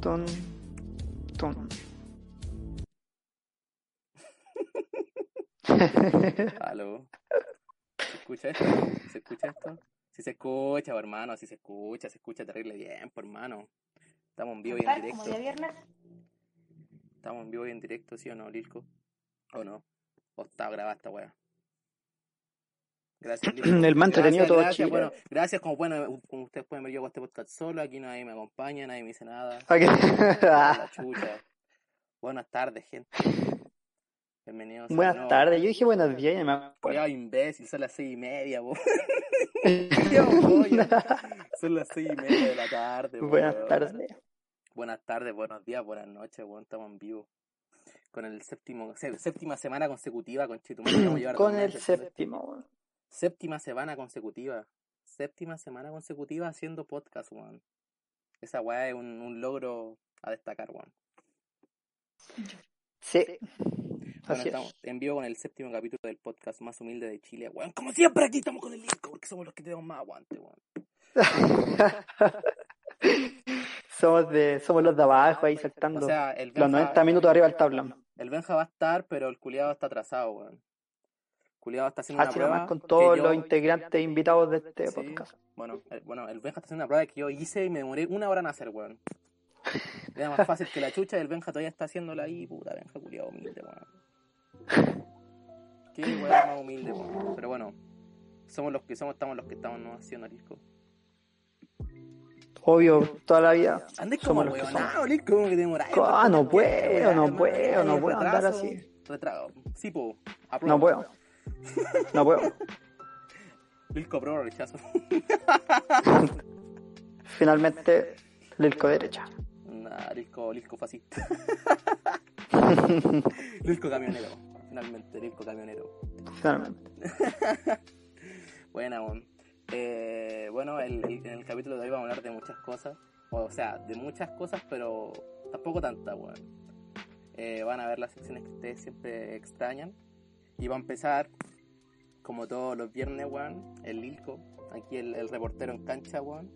ton, ton. Aló. ¿Se escucha esto? ¿Se escucha esto? Si se escucha, hermano, si se escucha, se escucha terrible bien, pues, hermano. Estamos en vivo y en directo. como día viernes. Estamos en vivo y en directo, ¿sí o no, Lilko? ¿O no? ¿O está grabada esta weá? Gracias. El más entretenido todo gracias, Chile. Bueno, gracias, como, bueno, como ustedes pueden ver, yo hago este podcast solo, aquí nadie me acompaña, nadie me dice nada. Ok. La chucha. Buenas tardes, gente. Bienvenidos. Buenas tardes, yo dije buenos días y me acuerdo. Imbécil, son las seis y media, pollo. Son las seis y media de la tarde, Buenas tardes. Buenas tardes, buenos días, buenas noches, weón, estamos en vivo. Con el séptimo, sé- séptima semana consecutiva con llevar Con el séptimo. Séptima semana consecutiva. Séptima semana consecutiva haciendo podcast, weón. Esa weá es un, un logro a destacar, weón. Sí. Bueno, estamos es. en vivo con el séptimo capítulo del podcast más humilde de Chile, weón. Como siempre aquí estamos con el Lilko, porque somos los que tenemos más aguante, weón. somos de, somos los de abajo ahí saltando. O sea, el los Benja, 90 minutos arriba del tablón. el Benja va a estar, pero el culiado está atrasado, weón. Culiado está haciendo una Así prueba. nomás con todos yo- los integrantes invitados de este Sí, podcast. Bueno, el, bueno, el Benja está haciendo una prueba que yo hice y me demoré una hora en hacer, weón. Era más fácil que la chucha y el Benja todavía está haciéndola ahí, puta, Benja culiado humilde, weón. Qué weón más humilde, weón. Pero bueno, somos los que somos, estamos los que estamos no haciendo disco. Obvio, toda la vida. Andes como Somos los que weonado, Nico, como que te demoráis. Ah, no puedo, Weón, no puedo, no puedo andar así. Retraso. Sí, po. No puedo. No puedo. Lilco apruebo, rechazo. Finalmente, Lilco derecha. Nah, Lilco, Lilco fascista. Lilco camionero. Finalmente, Lilco camionero. Finalmente. Eh, bueno, el, el- en el capítulo de hoy vamos a hablar de muchas cosas. O sea, de muchas cosas, pero tampoco tantas, weón. Eh, van a ver las secciones que ustedes siempre extrañan. Y va a empezar, como todos los viernes, weón, el Lilco. Aquí el, el reportero en cancha, weón.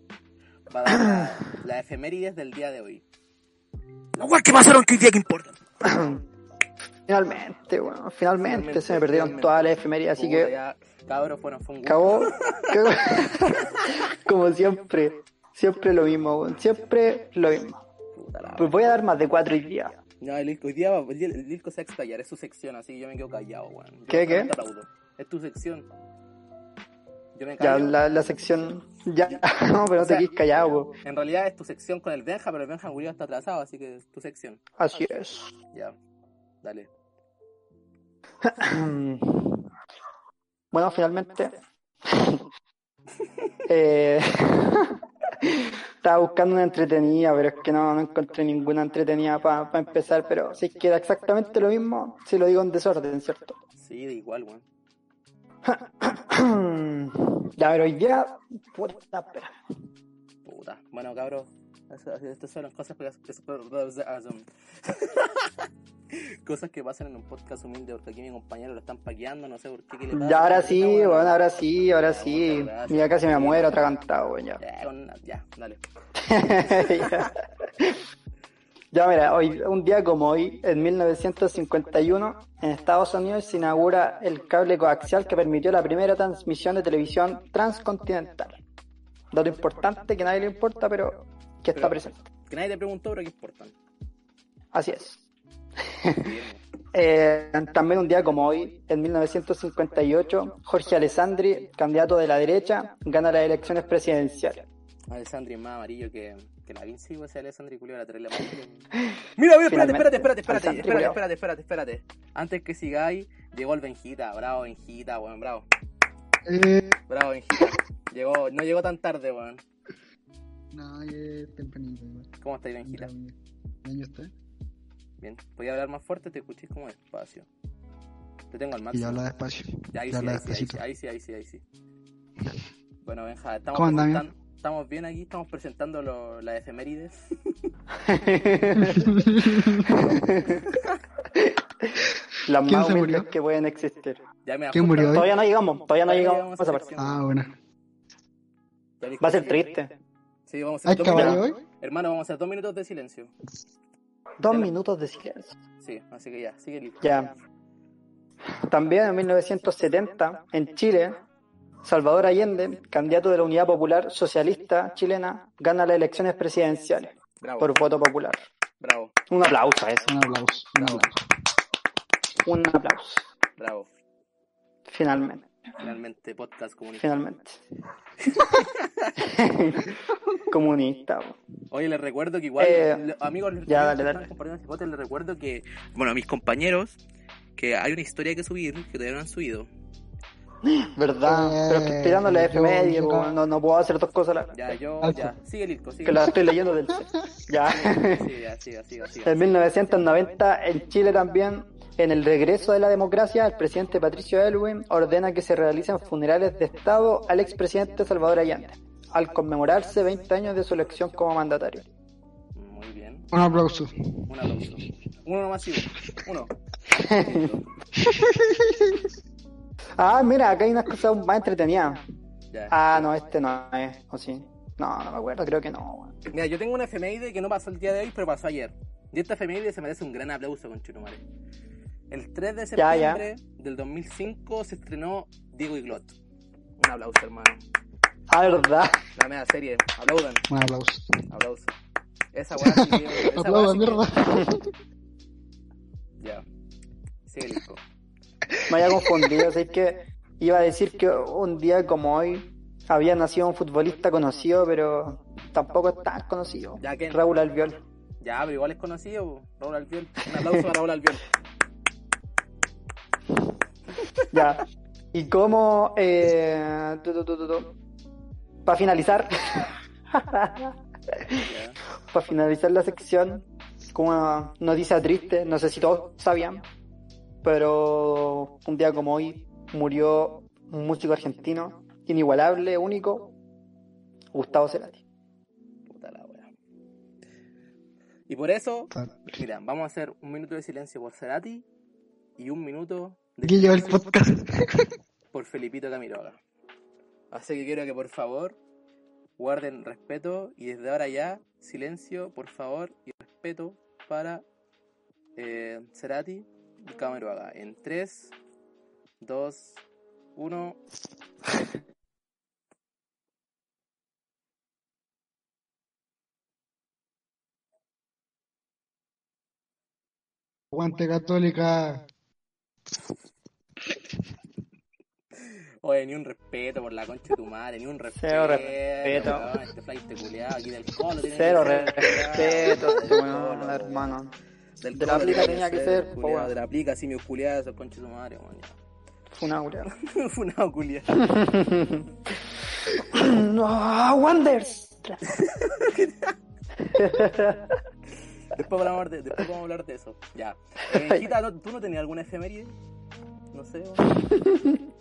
Va a dar la, la efemérides del día de hoy. Las weas que pasaron que día que importan. Finalmente, bueno, finalmente, Finalmente, se me perdieron finalmente. todas las efemérides, así Puta, que ya, cabros, bueno, fue un gusto. acabó. cagó. Como siempre, siempre lo mismo, weón, siempre lo mismo. Pues voy a dar más de cuatro día. No, el hoy día va- el, Lilco se va a explayar, es su sección, así que yo me quedo callado, weón. ¿Qué, qué? Es tu sección. Yo me Ya, callo. la, la sección. Ya, no, pero no O sea, te quedes callado, weón. En realidad es tu sección con el Benja, pero el Benja Julio está atrasado, así que es tu sección. Así es. Ya, dale. Bueno, finalmente. eh, estaba buscando una entretenida, pero es que no, no encontré ninguna entretenida para empezar. Pero si es que era exactamente lo mismo, si lo digo en desorden, ¿cierto? Sí, de igual, weón. ya, pero hoy día. Puta, espera. Puta. Bueno, cabros, estas son las cosas que, que- cosas que pasan en un podcast humilde, porque aquí mi compañero lo están paqueando, no sé por qué. ¿qué le pasa? Ya, ahora ¿Por qué sí, bueno? bueno, ahora sí, ahora Ya, sí. Mira, casi me muero atragantado, weón, ya. Ya, ya, dale. ya. Mira, hoy, un día como hoy, en 1951, en Estados Unidos se inaugura el cable coaxial que permitió la primera transmisión de televisión transcontinental. Dato importante que a nadie le importa, pero que está presente. Que nadie te preguntó, pero que importan. Así es. Eh, también un día como hoy, en 1958, Jorge Alessandri, candidato de la derecha, gana las elecciones presidenciales. Alessandri es más amarillo que, que la Vinci, ese Alessandri culio era terrible amarillo. Mira, mira, espérate, espérate, espérate, espérate, espérate, espérate, espérate, espérate. Antes que sigáis, llegó el Benjita, bravo Benjita, weón, bravo. Eh, Bravo Benjita. Llegó, no llegó tan tarde, weón. no, ya es tempranito. ¿Cómo estáis, Benjita? Bien, bien, ¿y Bien. ¿Podía hablar más fuerte? Te escuché como despacio. Te tengo al Y máximo. habla despacio. Ya, ahí y sí, habla ahí sí, ahí sí, despacito. ahí sí, ahí sí, ahí sí. Bueno, Benja, estamos, ¿Cómo anda, presentando- estamos bien aquí, estamos presentando lo- las efemérides. Las ¿Quién más se humildes murió? que pueden existir. Ya me ¿Quién murió hoy? Todavía no llegamos, todavía no llegamos a esa a. Ah, bueno. Va a ser triste. Sí, vamos a ¿Hay hacer caballo hoy? Hermano, vamos a hacer dos minutos de silencio. Dos la- minutos de silencio. Sí, así que ya, sigue listo. Ya. También en 1970, en Chile, Salvador Allende, candidato de la Unidad Popular Socialista Chilena, gana las elecciones presidenciales Bravo, por voto popular. bravo, Un aplauso a eso. Un aplauso. Un Bravo. aplauso. Un aplauso. bravo. Finalmente, Finalmente, podcast comunista. finalmente. Comunista. bo. Oye, les recuerdo que igual, Eh, lo- amigos, los ya, dale, dale. compartiendo este podcast, les recuerdo que, bueno, a mis compañeros, que hay una historia que subir, que todavía no han subido. ¿Verdad? Pero es que estoy dando la Eh, bo, no, no puedo hacer dos cosas la Ya, yo, ya, sigue Lilko, sigue. que la estoy leyendo del Ya. Sí, ya, siga, siga, siga. En 1990, en Chile también, en el regreso de la democracia, el presidente Patricio Elwin ordena que se realicen funerales de Estado al expresidente Salvador Allende, al conmemorarse 20 años de su elección como mandatario. Muy bien. Un aplauso. Un aplauso. Uno masivo. Uno. Ah, mira, acá hay unas cosas más entretenidas. Ya. Ah, no, este no es, o sí. No, no me acuerdo, creo que no. Mira, yo tengo una efeméride que no pasó el día de hoy, pero pasó ayer. Y esta efeméride se merece un gran aplauso con Chirumare. El 3 de Ya, ya. septiembre del 2005 se estrenó Diego y Glot. Un aplauso, hermano. Ah, verdad. La media serie. Aplaudan. Un aplauso. Aplauso. Esa weá sí que- esa Aplauda, weá sí que- mierda. Ya. Sigue listo. Me había confundido, así que iba a decir que un día como hoy había nacido un futbolista conocido, pero tampoco es tan conocido. Ya que- Raúl Albiol. Ya, pero igual es conocido. Raúl Albiol. Un aplauso para Raúl Albiol. Ya. Y como, eh, para finalizar, para finalizar la sección, como una noticia triste, no sé si todos sabían, pero un día como hoy murió un músico argentino inigualable, único, Gustavo Cerati. Puta la wea. Y por eso, mira, vamos a hacer un minuto de silencio por Cerati y un minuto de Aquí lleva el silencio podcast. por Felipito Camiroga. Así que quiero que por favor guarden respeto y desde ahora ya silencio, por favor, y respeto para eh, Cerati y Camiroga. En 3, 2, 1. Aguante católica. Oye, ni un respeto por la concha de tu madre, ni un respeto. Cero respeto. weón, Este flight culiado aquí del colo. tiene Cero que respeto, weón, colo, hermano. Del De la tiene tenía que ser. De la aplica, así mi culiada, esos conchas de tu madre, weón. ya. Funauria. Funado culiado. no, Wonders. Después vamos a hablar de, después vamos a hablar de eso. Ya. Eh, Chita, ¿no- ¿tú no tenías alguna efeméride? No sé. Oye,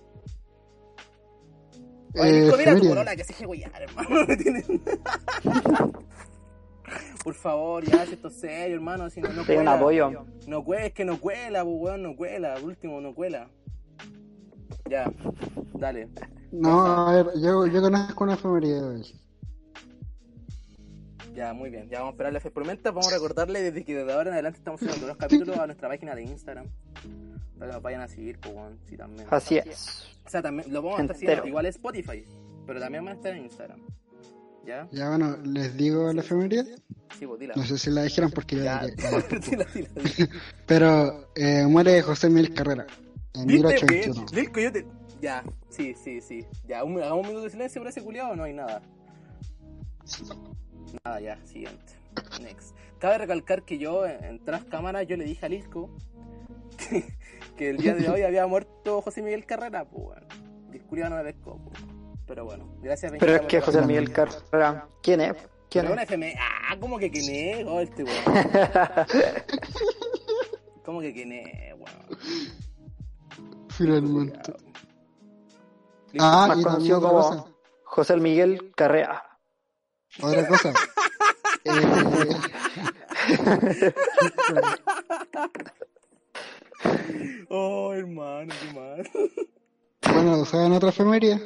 Eh, Nico, mira tu polola que se deje huear, hermano. Por favor, ya, si esto es serio, hermano. Si no, no Te doy un cuela. apoyo. No cuela, es que no cuela, pues, weón, no cuela. Por último, no cuela. Ya, dale. No, a ver, yo, yo conozco una efeméride hoy. Ya, muy bien. Ya vamos a esperar la fe. Por mientras, vamos a recordarle desde que desde ahora en adelante estamos subiendo los capítulos a nuestra página de Instagram. Para que nos vayan a seguir, pues, weón. Sí, también. Así es. O sea, también lo vamos a estar haciendo. Igual es Spotify. Pero también va a estar en Instagram. ¿Ya? Ya bueno, les digo la efeméride. Sí, pues dila. No sé si la dijeron porque yo Ya, la dije. dila, dila, dila. Pero eh, muere José Miguel Carrera en ¿Viste, 1821. weón? Lilko, yo te... Ya, sí, sí, sí. Ya, un, hagamos un minuto de silencio por ese culiado o no hay nada. Nada, ya, siguiente. Next. Cabe recalcar que yo, en, en tras cámaras, yo le dije a Lisco que, que el día de hoy había muerto José Miguel Carrera, pues, weón. Y el culiao no me pescó, pues. Pero bueno, gracias Pero es que José Miguel Carrera, ¿quién es? ¿Quién Pero una es? FM. Ah, ¿cómo que quién es? Oh, este weón. ¿Cómo que quién es, weón? Finalmente. Ah, Más conocido como. José Miguel Carrea. Otra cosa. Eh, Oh, hermano, qué mal. bueno, ¿saben otra efeméride?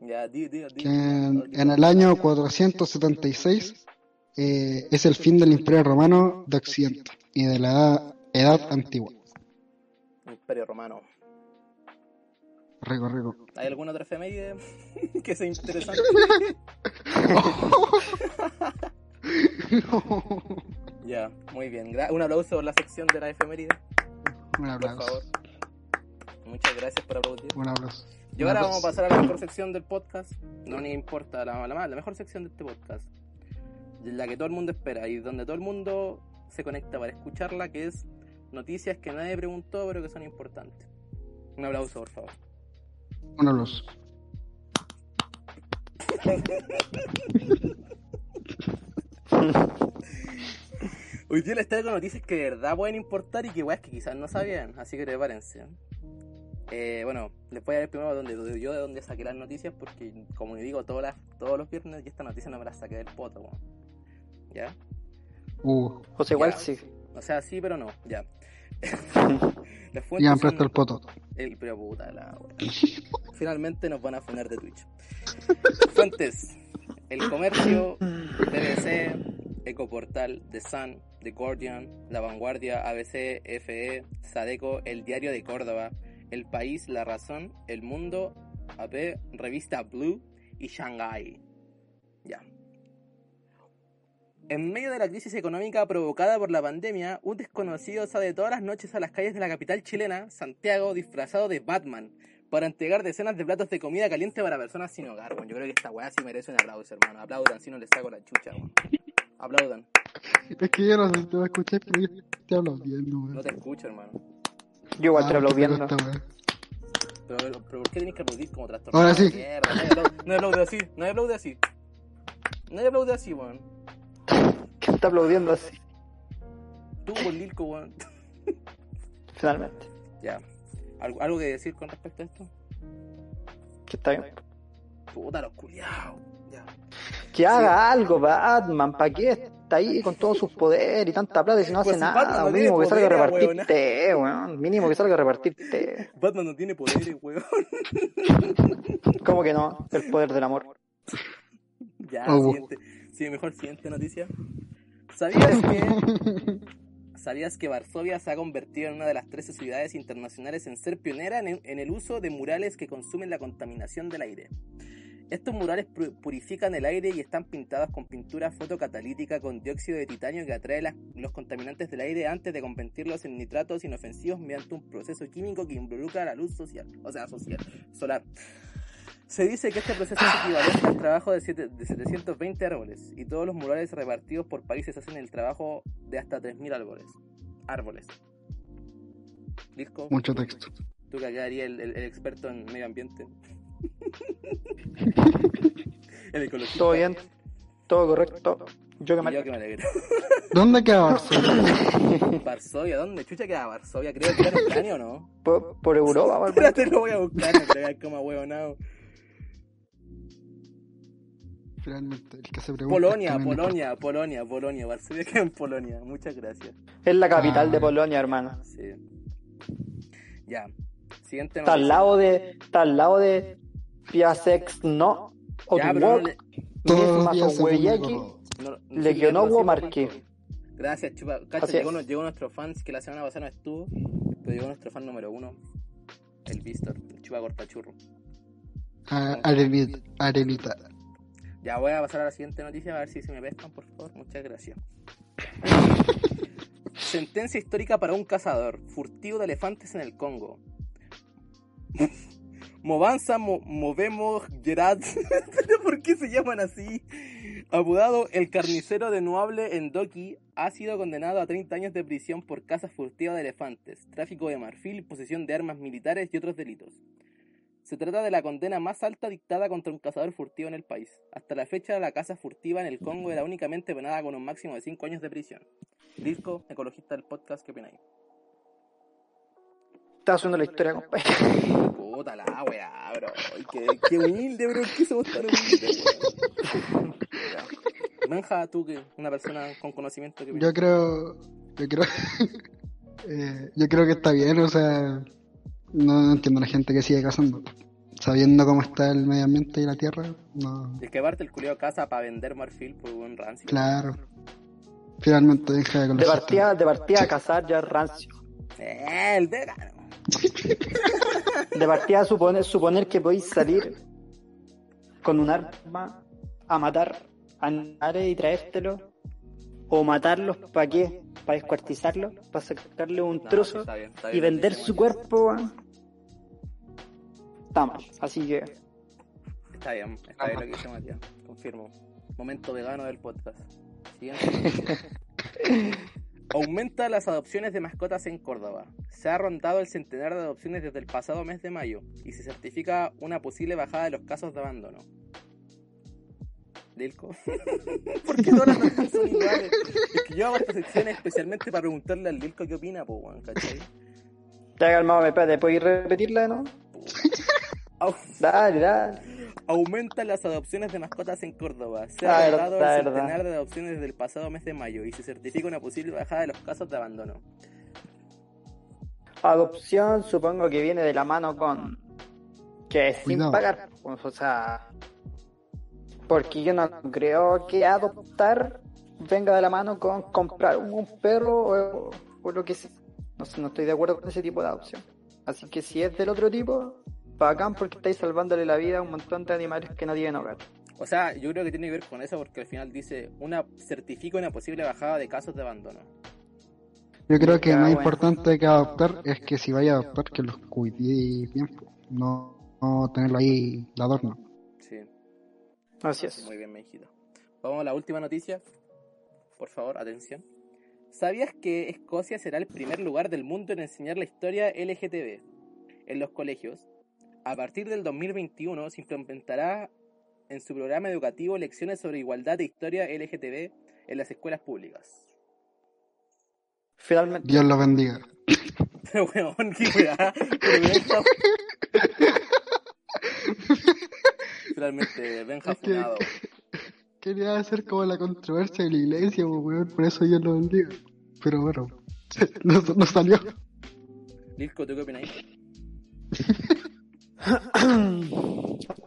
Ya, di, di, di. que en, en el año 476 eh, es el fin del Imperio Romano de Occidente y de la edad, edad antigua. Imperio Romano. Rico, rico. ¿Hay alguna otra efeméride que sea interesante? ya, muy bien. Un aplauso por la sección de la efeméride, Un por aplauso. favor. Muchas gracias por aplaudir. Un aplauso. Y ahora vamos a pasar a la mejor sección del podcast. No ni importa, la, la, más- la mejor sección de este podcast. La que todo el mundo espera y donde todo el mundo se conecta para escucharla, que es noticias que nadie preguntó pero que son importantes. Un aplauso, por favor. Aplauso. Hoy día les traigo noticias que de verdad pueden importar y que weas que quizás no sabían, así que prepárense. Eh, bueno, les voy a ver primero donde, yo de dónde saqué las noticias, porque como digo todas las, todos los viernes, y esta noticia no me la saqué del poto, weón. ¿Ya? Uh, igual Ya. sí. O sea, sí, pero no, ya. Las fuentes han puesto el poto. el, pero puta la. Finalmente nos van a funar de Twitch. Fuentes. El Comercio, BBC, Ecoportal, The Sun, The Guardian, La Vanguardia, ABC, FE, Sadeco, El Diario de Córdoba, El País, La Razón, El Mundo, AP, Revista Blue y Shanghai. Ya. En medio de la crisis económica provocada por la pandemia, un desconocido sale todas las noches a las calles de la capital chilena, Santiago, disfrazado de Batman, para entregar decenas de platos de comida caliente para personas sin hogar. weón. Yo creo que esta weá sí merece un aplauso, hermano. Aplaudan, si no les saco la chucha, weón. Aplaudan. Es que yo no sé si te voy a escuchar, pero yo estoy aplaudiendo, weón. No te escucho, hermano. Yo igual Ah, estoy qué aplaudiendo. Pero, pero, ¿por qué tienes que aplaudir como trastornado? Ahora sí. Mierda, nadie aplaude, así, nadie aplaude así. Nadie aplaude así, weón. ¿Quién está aplaudiendo así? Tú, por Lilco, weón. Finalmente. Ya. ¿Algo, ¿Algo que decir con respecto a esto? Que está bien. Puta, los culiados. Ya. Que haga algo, Batman. ¿Para qué está ahí con todos sus poderes y tanta plata y si no Pues hace si nada? no mínimo que salga a repartir té, weón. Mínimo que salga a repartir té. Batman no tiene poderes, weón. ¿Cómo que no? El poder del amor. Ya, Oh. siguiente. Sí, mejor siguiente noticia. ¿Sabías que ¿Sabías que Varsovia se ha convertido en una de las 13 ciudades internacionales en ser pionera en, en el uso de murales que consumen la contaminación del aire? Estos murales pu- purifican el aire y están pintados con pintura fotocatalítica con dióxido de titanio que atrae las- los contaminantes del aire antes de convertirlos en nitratos inofensivos mediante un proceso químico que involucra la luz social, o sea, social, solar. Se dice que este proceso es equivalente al trabajo de, siete- de 720 árboles y todos los murales repartidos por países hacen el trabajo de hasta 3.000 árboles. Árboles. Disco, Mucho texto. tú que acá el, el- el experto en medio ambiente. el ecologista. Todo bien. Todo correcto. Yo que me... yo que me alegro. ¿Dónde queda Varsovia? Varsovia, ¿dónde chucha queda Varsovia? Creo que era en Ucrania, ¿o no? Por, por Europa. Espérate, lo voy a buscar, no creas como huevonao. Finalmente, el que se pregunta. Polonia, Polonia, Polonia, Polonia. Varsovia queda en Polonia. Muchas gracias. Es la capital Ah. de Polonia, hermano. Sí. Ya. Siguiente Está al lado de... Está al lado de Piasek, no. Ya, pero no le- Legionowo Marqué. Gracias, chupa. Cacha, Así llegó, llegó nuestro fans que la semana pasada no estuvo. Pero llegó nuestro fan número uno. El Vistor, chupa cortachurro. Ah, Arenita. Arenita. Ya voy a pasar a la siguiente noticia a ver si se me pescan, por favor. Muchas gracias. Sentencia histórica para un cazador. Furtivo de elefantes en el Congo. Movanza Mo- Movemos Gerard. ¿Por qué se llaman así? Apodado el carnicero de Nuable en Doki, ha sido condenado a 30 años de prisión por caza furtiva de elefantes, tráfico de marfil, posesión de armas militares y otros delitos. Se trata de la condena más alta dictada contra un cazador furtivo en el país. Hasta la fecha, la caza furtiva en el Congo era únicamente penada con un máximo de 5 años de prisión. Disco, ecologista del podcast, ¿qué opináis? Está haciendo la historia, compadre. Puta la weá, bro. Qué, qué humilde, bro. ¿Qué somos tan humildes, weón? Ya. Benja, tú que una persona con conocimiento que Yo creo. Yo creo. eh, yo creo que está bien, o sea. No entiendo a la gente que sigue cazando. sabiendo cómo está el medio ambiente y la tierra, no. Es que aparte el culiao casa para vender marfil por un rancio. Claro. Finalmente deja De los partida, de partida a cazar ya es rancio. Eh, el vegano. De partida a suponer, suponer que podéis salir con un arma a matar animales y traértelo. O matarlos, ¿para qué? ¿Para descuartizarlos? ¿Para sacarle un No, trozo está bien, está y bien vender su cuerpo? Está mal. Así que Está bien, está bien lo que dice Matías. Confirmo. Momento vegano del podcast. Aumenta las adopciones de mascotas en Córdoba. Se ha rondado el centenar de adopciones desde el pasado mes de mayo y se certifica una posible bajada de los casos de abandono. Dilco. ¿Por qué todas las noticias son iguales? Es que yo hago esta sección especialmente para preguntarle al Dilco qué opina, po, ¿cachai? ya calmado, espérate, ¿puedes repetirla, no? Au- Dale, dale. Aumentan las adopciones de mascotas en Córdoba. Se ha rondado el verdad. centenar de adopciones desde el pasado mes de mayo y se certifica una posible bajada de los casos de abandono. Adopción supongo que viene de la mano con que es sin pagar. pues, o sea, porque yo no creo que adoptar venga de la mano con comprar un perro o, o lo que sea. No sé, no estoy de acuerdo con ese tipo de adopción. Así que si es del otro tipo, bacán porque estáis salvándole la vida a un montón de animales que no tienen hogar. O sea, yo creo que tiene que ver con eso porque al final dice una certifica una posible bajada de casos de abandono. Yo creo que Ya, más bueno. importante que adoptar es que si vaya a adoptar que los cuidéis bien, no, no tenerlo ahí de adorno. Sí, Así es. muy bien, hijito. Vamos a la última noticia. Por favor, atención. ¿Sabías que Escocia será el primer lugar del mundo en enseñar la historia LGTB en los colegios? A partir del 2021 se implementará en su programa educativo lecciones sobre igualdad e historia LGTB en las escuelas públicas. Finalmente, Dios los bendiga. Pero weón, qué weá. Finalmente, Benja Es que- funado. Quería hacer como la controversia de la iglesia, po, weón, por eso Dios los bendiga. Pero bueno, no, no salió. Lilko, ¿tú qué opinas?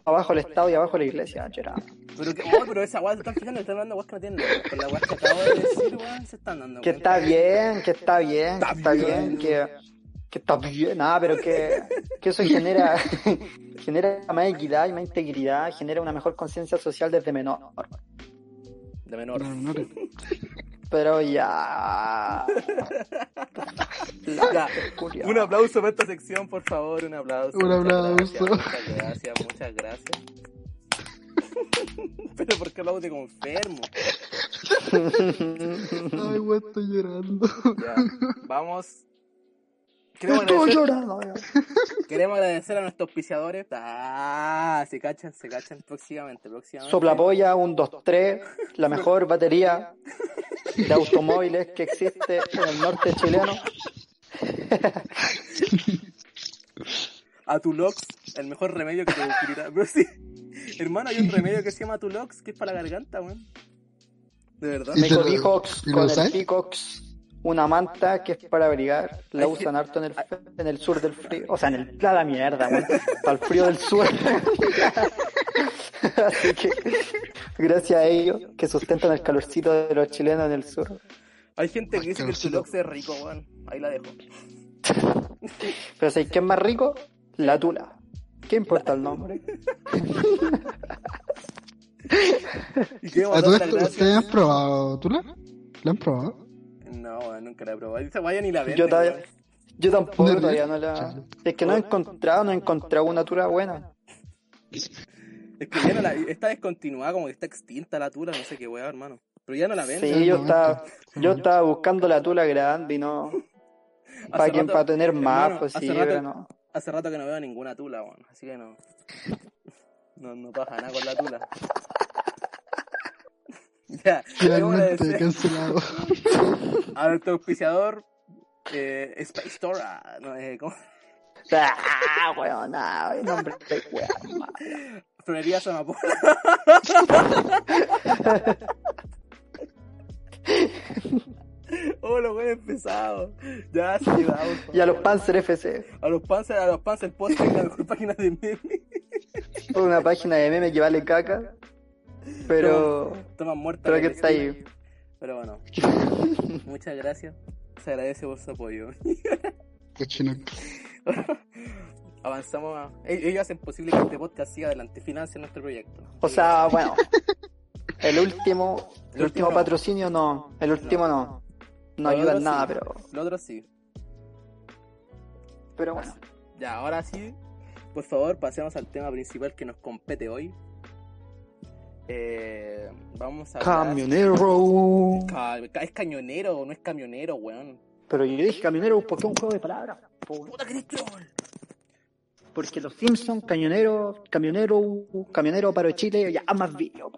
abajo el Estado y abajo la iglesia, Gerard. Pero, que, oh, pero esa weá se están fijando, están hablando weas que no tienen nada. Con la weá que acabo de decir, weón, se están dando. Que está bien, que está bien, Está que está bien. bien, que, que está bien, nada, pero que, que eso genera, genera más equidad y más integridad, genera una mejor conciencia social desde menor. De menor. No, no, no. Pero ya. Un aplauso para esta sección, por favor, un aplauso. Un Muchas aplauso. Gracias, muchas gracias, muchas gracias. Pero ¿por qué aplaude como enfermo? Ay, weón, estoy llorando. Ya, vamos. Queremos Estoy agradecer, llorando. queremos agradecer a nuestros auspiciadores. Ah, se cachan, se cachan próximamente, próximamente. Soplapolla 1, 2, 3, la mejor batería de automóviles que existe en el norte chileno. Atulox, el mejor remedio que te ocurrirá. Pero sí, hermano, hay un remedio que se llama Atulox que es para la garganta, weón. De verdad. ¿Y Me con el? Picox, una manta que es para abrigar. La usan harto en el, en el sur del frío. O sea, en el. A la mierda, weón. Para el frío del sur. Así que, gracias a ellos que sustentan el calorcito de los chilenos en el sur. Hay gente que dice que el. Atulox es rico, weón. Ahí la dejo. Pero ¿sabes qué es más rico? La tula. ¿Qué importa el nombre? ¿Y qué ¿A todo dar las esto gracias? ustedes han probado Tula? ¿La han probado? No, nunca la he probado. Esa vaya ni la venden. Yo, todavía- yo tampoco todavía no la. Es que no he encontrado, no he encontrado una tula buena. Es que ya no la, está descontinuada, como que está extinta la tula, no sé qué weón, hermano. Pero ya no la venden. Sí, yo estaba, yo estaba buscando la tula grande y no. Para quien rato- para tener más, hermano, pues sí, rato- pero no. Hace rato que no veo ninguna tula, weón. Así que no. No, no pasa nada con la tula. ya, Finalmente cancelado. a nuestro auspiciador, eh, Space Store. ah, no, eh, ¿cómo? Ah, weón, ah, nombre de weón. Florería Samapola. oh, los buenos pesados. Ya, sí, vamos. Y a los Panzer FC. A los Panzer, a los Panzer Post, que es la mejor página de memes. una página de memes que vale caca. Pero. Toman muerta. Pero que está ahí. Pero bueno, muchas gracias. Se agradece por su apoyo. Avanzamos a... Ellos hacen posible que este podcast siga adelante, financien nuestro proyecto. O sea, bueno. El último. El El último no. patrocinio no. El último no. No ayuda en nada, sí. pero. Lo otro sí. Pero bueno. Ya, ahora sí, por favor, pasemos al tema principal que nos compete hoy. Eh, vamos a hablar... Camionero. Ca- Es cañonero, no es camionero, weón. Pero yo dije camionero porque es un juego de palabras. ¡Puta que troll! Porque los Simpsons, camionero, camionero, camionero para Chile, ya más vídeo.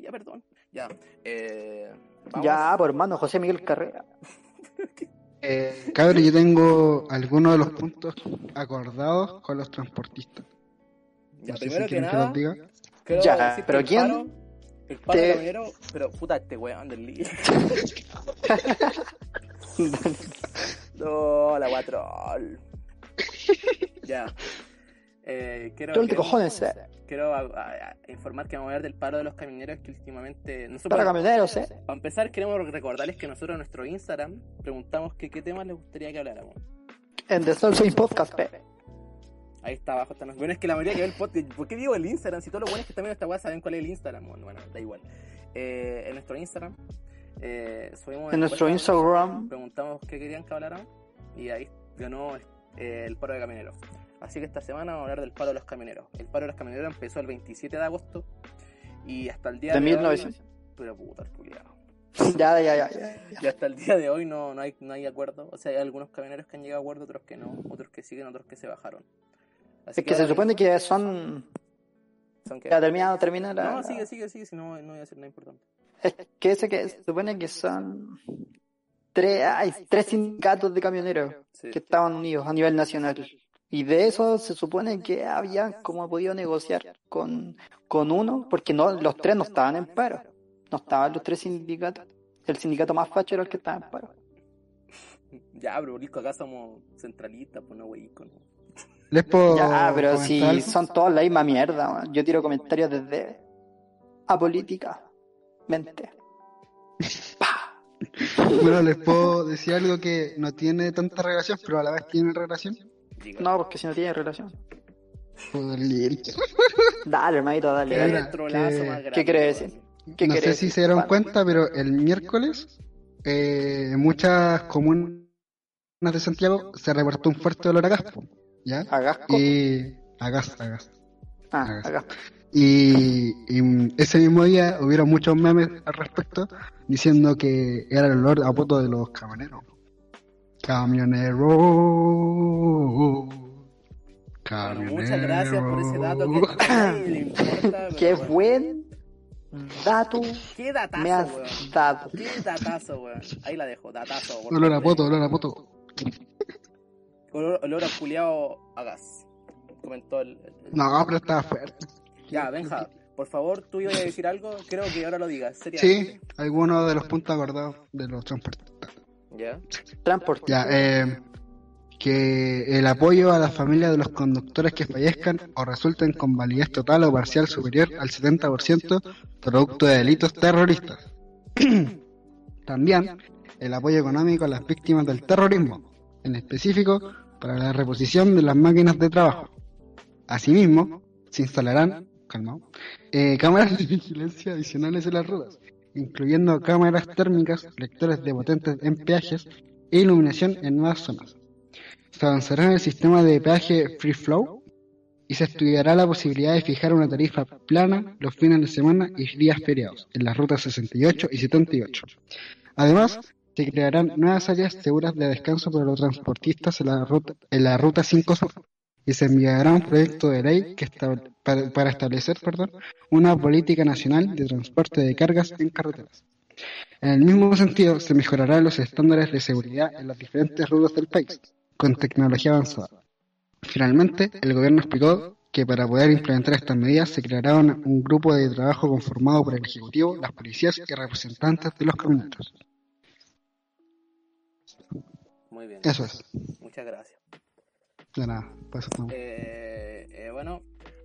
ya, perdón. Ya. Eh, vamos- Ya, por hermano, José Miguel Carrera. Eh, cabrón, yo tengo algunos de los puntos acordados con los transportistas. Ya, No sé primero si que quieren nada, Ya, que pero el ¿quién paro, el paro te- camionero, pero puta este weón del líder. no, la guatrol. ya. Eh, quiero, cojones, eh. quiero a- a- a informar que vamos a hablar del paro de los camioneros que últimamente nosotros Para camioneros, eh. para empezar queremos recordarles que nosotros en nuestro Instagram preguntamos que qué temas les gustaría que habláramos. En The Soul Podcast, pe. Ahí está abajo están los bueno es que la mayoría que ve el podcast, ¿por qué digo el Instagram? Si todos los buenos que están viendo esta weá saben cuál es el Instagram, bueno, bueno, da igual. Eh, en nuestro Instagram eh, subimos En nuestro Instagram. preguntamos qué querían que habláramos y ahí ganó eh, el paro de camioneros. Así que esta semana vamos a hablar del paro de los camioneros. El paro de los camioneros empezó el 27 de agosto y hasta el día De de, 1900. hoy... Pero puta, el culiao. Ya, ya, ya. ya. Y hasta el día de hoy no, no, hay, no hay acuerdo. O sea, hay algunos camioneros que han llegado a acuerdo, otros que no, otros que siguen, otros que se bajaron. Así Es que se supone que son. son que- Ya terminado, termina la. No, sigue, sigue, sigue, si no, no voy a decir nada importante. Es que ese que se supone que son. Tres, hay tres sindicatos de camioneros Sí. que estaban unidos a nivel nacional. Y de eso se supone que habían como podido negociar con, con uno, porque no, los tres no estaban en paro. No estaban los tres sindicatos. El sindicato más facho era el que estaba en paro. Ya, pero Lisco, acá somos centralistas, pues no, wey, con... Les puedo Ya, pero comentar si algo? son todos la misma mierda, yo tiro comentarios desde apolítica. Mente. Bueno, les puedo decir algo que no tiene tanta relación, pero a la vez tiene relación. No, porque si no tiene relación. Joder, Dale, hermanito, dale. Qué dale. Mira, que- ¿Qué crees? weón. ¿Qué no sé si decir, se dieron cuenta, pero el miércoles eh, en muchas comunas de Santiago se reportó un fuerte olor a gas, po, ¿ya? ¿A gasco? Y. Ah, a gasco. Y, y ese mismo día hubieron muchos memes al respecto diciendo que era el olor a poto de los camioneros. Camionero. Bueno, muchas gracias por ese dato que le importa. Qué bueno. buen dato Qué datazo, me has weón. dado. Qué datazo, weón. Ahí la dejo, datazo. Olor a poto, olor a poto. Olor, olor a culiao a gas. Comentó el. el- No, pero estaba fuerte. Ya, Benja, por favor, tú ibas a decir algo. Creo que ahora lo digas. Sí, algunos de los puntos acordados de los transportistas. Ya. Transporte. Ya, eh, que el apoyo a las familias de los conductores que fallezcan o resulten con validez total o parcial superior al 70% producto de delitos terroristas. También el apoyo económico a las víctimas del terrorismo, en específico para la reposición de las máquinas de trabajo. Asimismo, se instalarán eh, cámaras de vigilancia adicionales en las rutas, incluyendo cámaras térmicas, lectores de potentes en peajes e iluminación en nuevas zonas. Se avanzará en el sistema de peaje Free Flow y se estudiará la posibilidad de fijar una tarifa plana los fines de semana y días feriados en las rutas 68 y 78. Además, se crearán nuevas áreas seguras de descanso para los transportistas en la ruta, en la ruta 5 Sur y se enviará un proyecto de ley que estable- para, para establecer perdón, una política nacional de transporte de cargas en carreteras. En el mismo sentido, se mejorarán los estándares de seguridad en las diferentes rutas del país, con tecnología avanzada. Finalmente, el gobierno explicó que para poder implementar estas medidas se creará un, un grupo de trabajo conformado por el Ejecutivo, las policías y representantes de los camioneros. Muy bien. Eso es. Muchas gracias. De nada, pues, no. Eh, eh, bueno,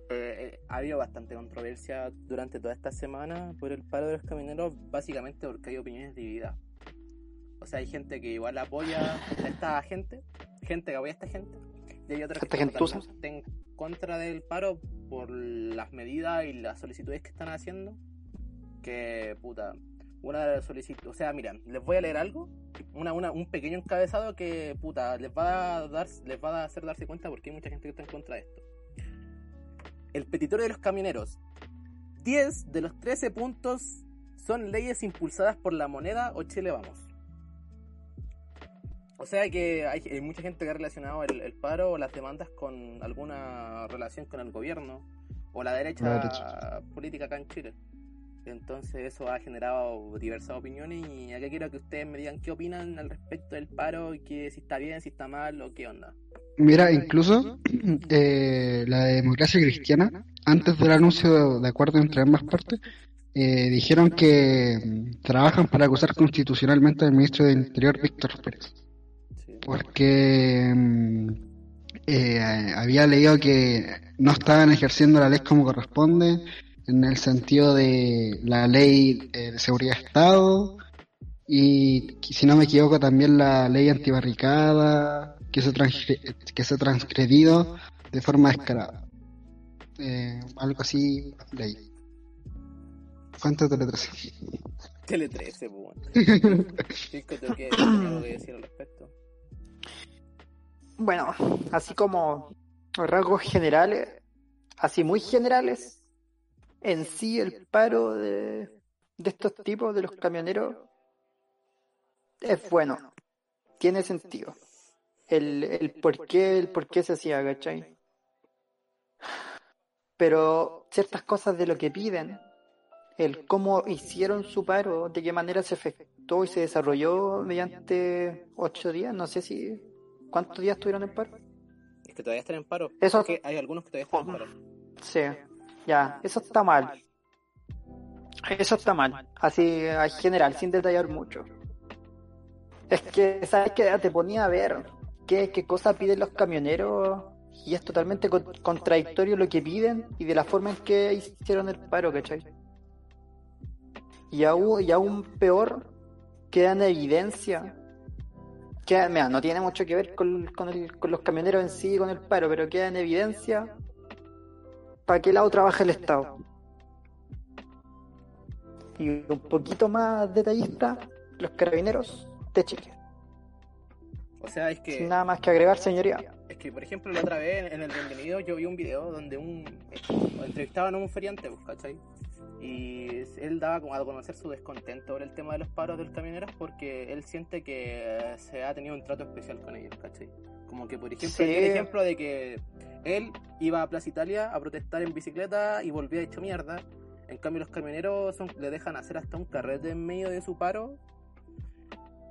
eh, ha habido bastante controversia durante toda esta semana por el paro de los camioneros, básicamente porque hay opiniones divididas. O sea, hay gente que igual apoya a esta gente, gente que apoya a esta gente, y hay otras Esta que están en contra del paro por las medidas y las solicitudes que están haciendo. Que, puta, una de las solicitudes, o sea, miran, les voy a leer algo, una, una, un pequeño encabezado que, puta, les va a dar, les va a hacer darse cuenta porque hay mucha gente que está en contra de esto. El petitorio de los camioneros. 10 de los 13 puntos son leyes impulsadas por la moneda o Chile Vamos. O sea que hay, hay mucha gente que ha relacionado el, el paro o las demandas con alguna relación con el gobierno o la derecha, La derecha. política acá en Chile. Entonces eso ha generado diversas opiniones y acá quiero que ustedes me digan qué opinan al respecto del paro y que si está bien, si está mal o qué onda. Mira, incluso eh, la democracia cristiana, antes del anuncio de acuerdo entre ambas partes, eh, dijeron que mm, trabajan para acusar constitucionalmente al ministro del Interior, Víctor Pérez, porque mm, eh, había leído que no estaban ejerciendo la ley como corresponde, en el sentido de la ley eh, de seguridad de Estado, y si no me equivoco también la ley antibarricada, que se, que se ha transgredido de forma descarada. Eh, algo así, ley. ¿Cuánto te lo traes? Tele 13, pues bueno. Chico, ¿tú qué tienes algo que decir al respecto? Bueno, así como rasgos generales, así muy generales, en sí el paro de, de estos tipos, de los camioneros, es bueno, tiene sentido. El, el por qué, el por qué se hacía, ¿cachai? Pero ciertas cosas de lo que piden, el cómo hicieron su paro, de qué manera se efectuó y se desarrolló mediante ocho días, no sé si ¿Cuántos días estuvieron en paro? Es que todavía están en paro. Eso- Es que hay algunos que todavía están en paro. Sí, ya, eso está mal. Eso está mal, así en general, sin detallar mucho. Es que, ¿sabes qué? Te ponía a ver qué, qué cosa piden los camioneros y es totalmente con- contradictorio lo que piden y de la forma en que hicieron el paro, ¿cachai? Y aún, y aún peor, queda en evidencia. Queda, mira, no tiene mucho que ver con, con los camioneros en sí, con el paro, pero queda en evidencia para qué lado trabaja el Estado. Y un poquito más detallista, los carabineros de Chile. O sea, es que, Sin nada más que agregar, señoría. es que, por ejemplo, la otra vez en el bienvenido yo vi un video donde un entrevistaban a un feriante, ¿cachai? Y él daba como a conocer su descontento por el tema de los paros del camioneros porque él siente que se ha tenido un trato especial con ellos, ¿cachai? Como que, por ejemplo, Sí. el ejemplo de que él iba a Plaza Italia a protestar en bicicleta y volvía hecho mierda. En cambio, los camioneros son, le dejan hacer hasta un carrete en medio de su paro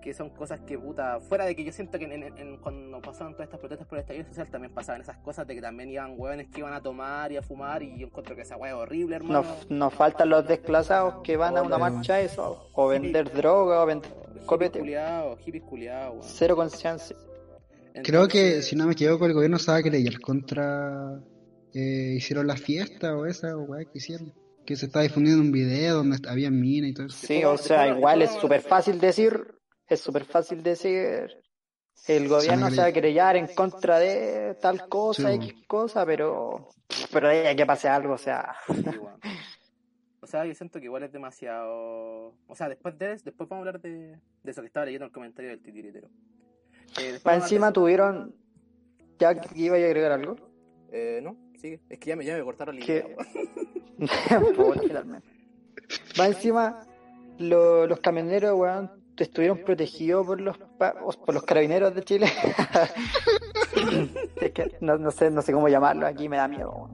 que son cosas que puta, fuera de que yo siento que en- en- en- cuando pasaban todas estas protestas por el estallido social también pasaban esas cosas de que también iban hueones que iban a tomar y a fumar y yo encuentro que esa hueá es horrible, hermano. Nos, nos faltan los desplazados que van a una marcha eso, o vender droga, o vender copete. Hippies culiados, hippies culiados, weón. Cero conciencia. Creo que, si no me equivoco, el gobierno sabe que leyes contra. eh, hicieron la fiesta o esa o weá que hicieron. Que se estaba difundiendo un video donde había minas y todo eso. Sí, o sea, igual es súper fácil decir, es súper fácil decir, el gobierno se va a querellar en contra de tal cosa, Sí, X cosa, pero, pero hay que pase algo, o sea, sí. O sea, yo siento que igual es demasiado. O sea, después de después vamos a hablar de, de eso que estaba leyendo en el comentario del titiritero. Eh, encima de- tuvieron, ya iba a agregar algo, Eh, no, sigue. Es que ya me, ya me cortaron la idea, finalmente. Más encima, lo- los camioneros, weón, estuvieron protegidos por los por los carabineros de Chile. es que no, no sé, no sé cómo llamarlo, aquí me da miedo.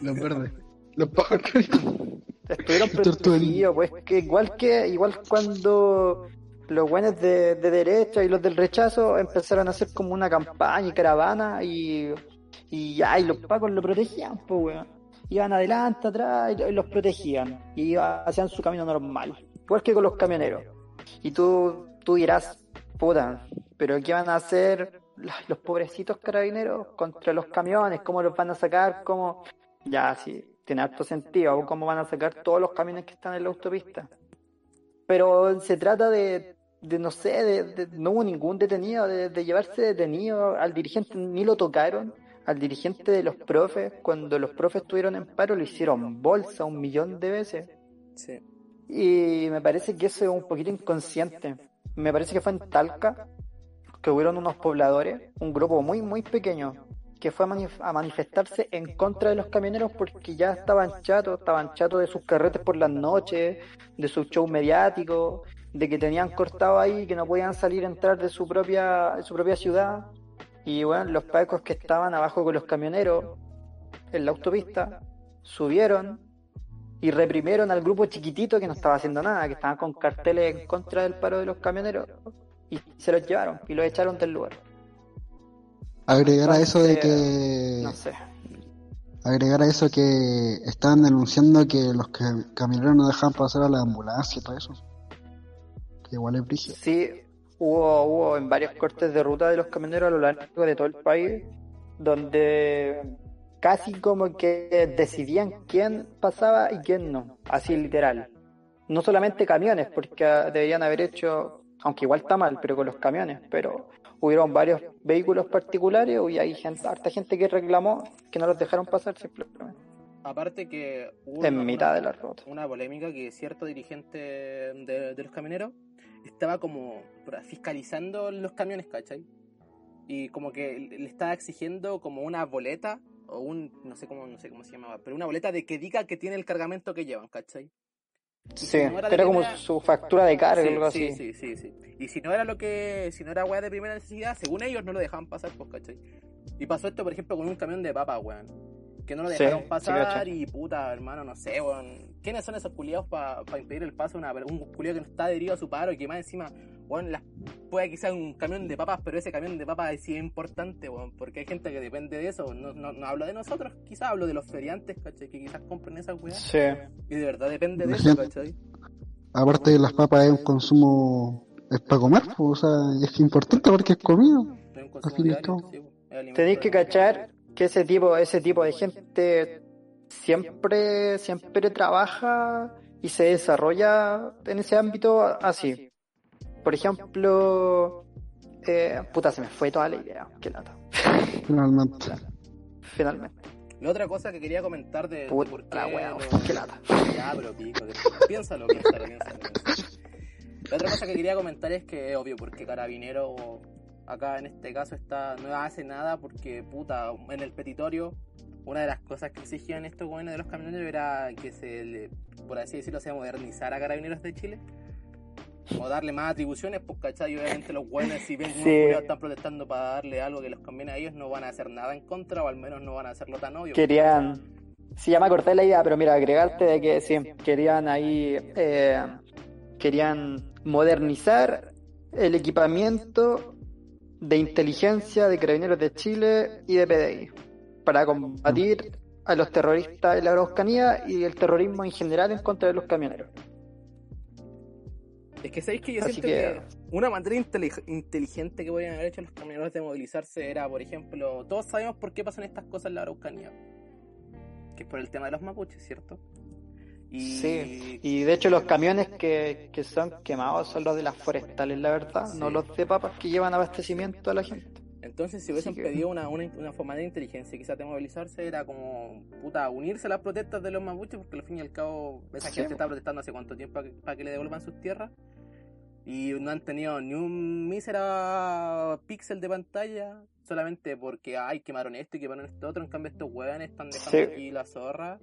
Los verdes. Los pajos. Estuvieron protegidos, pues que igual que, igual cuando los buenos de, de derecha y los del rechazo empezaron a hacer como una campaña y caravana y, y ya, y los pacos lo protegían, pues weón. Iban adelante, atrás y, los protegían. Y hacían su camino normal. Igual que con los camioneros. Y tú, tú dirás, puta, pero ¿qué van a hacer los, pobrecitos carabineros contra los camiones? ¿Cómo los van a sacar? ¿Cómo? Ya, sí, tiene harto sentido. ¿Cómo van a sacar todos los camiones que están en la autopista? Pero se trata de, no sé, de, no hubo ningún detenido, de, de llevarse detenido al dirigente, ni lo tocaron. Al dirigente de los profes, cuando los profes estuvieron en paro, lo hicieron bolsa un millón de veces. Sí. Y me parece que eso es un poquito inconsciente. Me parece que fue en Talca, que hubieron unos pobladores, un grupo muy, muy pequeño, que fue a, manif- a manifestarse en contra de los camioneros porque ya estaban chatos, estaban chatos de sus carretes por las noches, de su show mediático, de que tenían cortado ahí, que no podían salir a entrar de su propia, de su propia ciudad. Y bueno, los pacos que estaban abajo con los camioneros en la autopista subieron y reprimieron al grupo chiquitito que no estaba haciendo nada, que estaban con carteles en contra del paro de los camioneros y se los llevaron y los echaron del lugar. Agregar a eso de que No sé. agregar a eso que estaban denunciando que los cam- camioneros no dejaban pasar a la ambulancia y todo eso. Que igual es brígido. Sí, hubo, hubo en varios cortes de ruta de los camioneros a lo largo de todo el país, donde casi como que decidían quién pasaba y quién no, así literal. No solamente camiones, porque deberían haber hecho, aunque igual está mal, pero con los camiones, pero hubieron varios vehículos particulares y hay gente, harta gente que reclamó que no los dejaron pasar simplemente Aparte que hubo en una- mitad una- de la ruta. una polémica que cierto dirigente de, de los camioneros estaba como fiscalizando los camiones, ¿cachai? Y como que le estaba exigiendo como una boleta o un, no sé cómo, no sé cómo se llamaba, pero una boleta de que diga que tiene el cargamento que llevan, ¿cachai? Sí, no era como primera- su factura de carga o sí, algo sí, así. sí, sí, sí. Y si no era lo que, si no era weá de primera necesidad, según ellos no lo dejaban pasar, pues, ¿cachai? Y pasó esto, por ejemplo, con un camión de papas, weón. Que no lo dejaron sí, pasar y puta, hermano, no sé, weón. ¿Quiénes son esos culiados para impedir el paso una, un culiado que no está adherido a su paro y que más encima, weón, las, puede que sea un camión de papas, pero ese camión de papas sí es importante, porque hay gente que depende de eso. No, no, no hablo de nosotros, quizás hablo de los feriantes, ¿cachai? Que quizás compren esas weas. Sí. Y de verdad depende de eso, ¿cachai? Aparte de las papas es un consumo es para comer, pues, o sea, es importante porque es comida. Consumo fin y al Tenéis que cachar que ese tipo, ese tipo de gente siempre, siempre trabaja y se desarrolla en ese ámbito así. Por ejemplo, eh, puta, se me fue toda la idea. Qué lata. Finalmente. Finalmente. La otra cosa que quería comentar de, Puta por qué la wea, los- qué lata. Ya, pero pico, que- piénsalo, piénsalo, piénsalo. La otra cosa que quería comentar es que obvio, porque Carabinero acá en este caso está no hace nada porque, puta, en el petitorio, una de las cosas que exigían estos jóvenes de los camioneros era que se le, por así decirlo, se modernizara a Carabineros de Chile. O darle más atribuciones, pues, ¿cachai? Obviamente los buenos, si ven Sí. están protestando para darle algo que les conviene a ellos, no van a hacer nada en contra, o al menos no van a hacerlo tan obvio. Querían, sí, ya me corté la idea, pero mira, agregarte de que sí, querían ahí, eh, querían modernizar el equipamiento de inteligencia de Carabineros de Chile y de PDI para combatir a los terroristas de la Araucanía y el terrorismo en general en contra de los camioneros. Es que sabéis que yo Así siento que- que... una manera intelig- inteligente que podrían haber hecho los camioneros de movilizarse era, por ejemplo, todos sabemos por qué pasan estas cosas en la Araucanía. Que es por el tema de los mapuches, ¿cierto? Y... Sí, y de hecho los camiones que, que son quemados son los de las forestales, la verdad, Sí. no los de papas que llevan abastecimiento a la gente. Entonces, si hubiesen que- pedido una, una, una forma de inteligencia quizás de movilizarse, era como, puta, unirse a las protestas de los mapuches, porque al fin y al cabo esa Sí, gente está protestando hace cuánto tiempo para que, para que le devuelvan sus tierras. Y no han tenido ni un mísera píxel de pantalla, solamente porque, ay, quemaron esto y quemaron esto otro. En cambio, estos hueones están dejando Sí. aquí la zorra.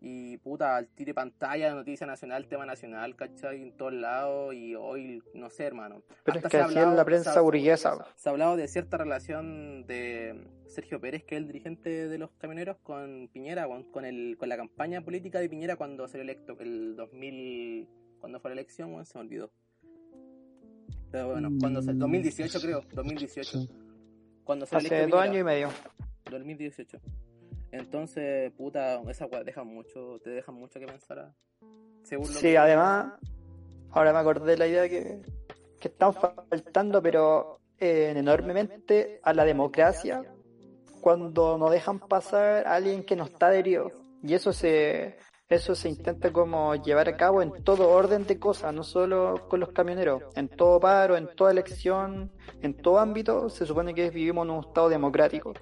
Y puta, al tire pantalla, noticia nacional, tema nacional, ¿cachai? En todos lados. Y hoy, no sé, hermano. Pero Hasta es que se hablado- la se prensa burguesa. se ha hablado de cierta relación de Sergio Pérez, que es el dirigente de los camioneros, con Piñera, con, el, con la campaña política de Piñera cuando salió electo, el 2000, cuando fue la elección, bueno, se me olvidó. Pero bueno, cuando se- 2018 creo, 2018. Sí. Cuando fue Hace dos años y medio. 2018. Entonces, puta, esas weas dejan mucho, te dejan mucho que pensar. ah. Según lo Sí, que- además, ahora me acordé de la idea que, que están faltando, pero eh, enormemente a la democracia cuando no dejan pasar a alguien que no está adherido. Y eso se, eso se intenta como llevar a cabo en todo orden de cosas, no solo con los camioneros. En todo paro, en toda elección, en todo ámbito, se supone que vivimos en un estado democrático.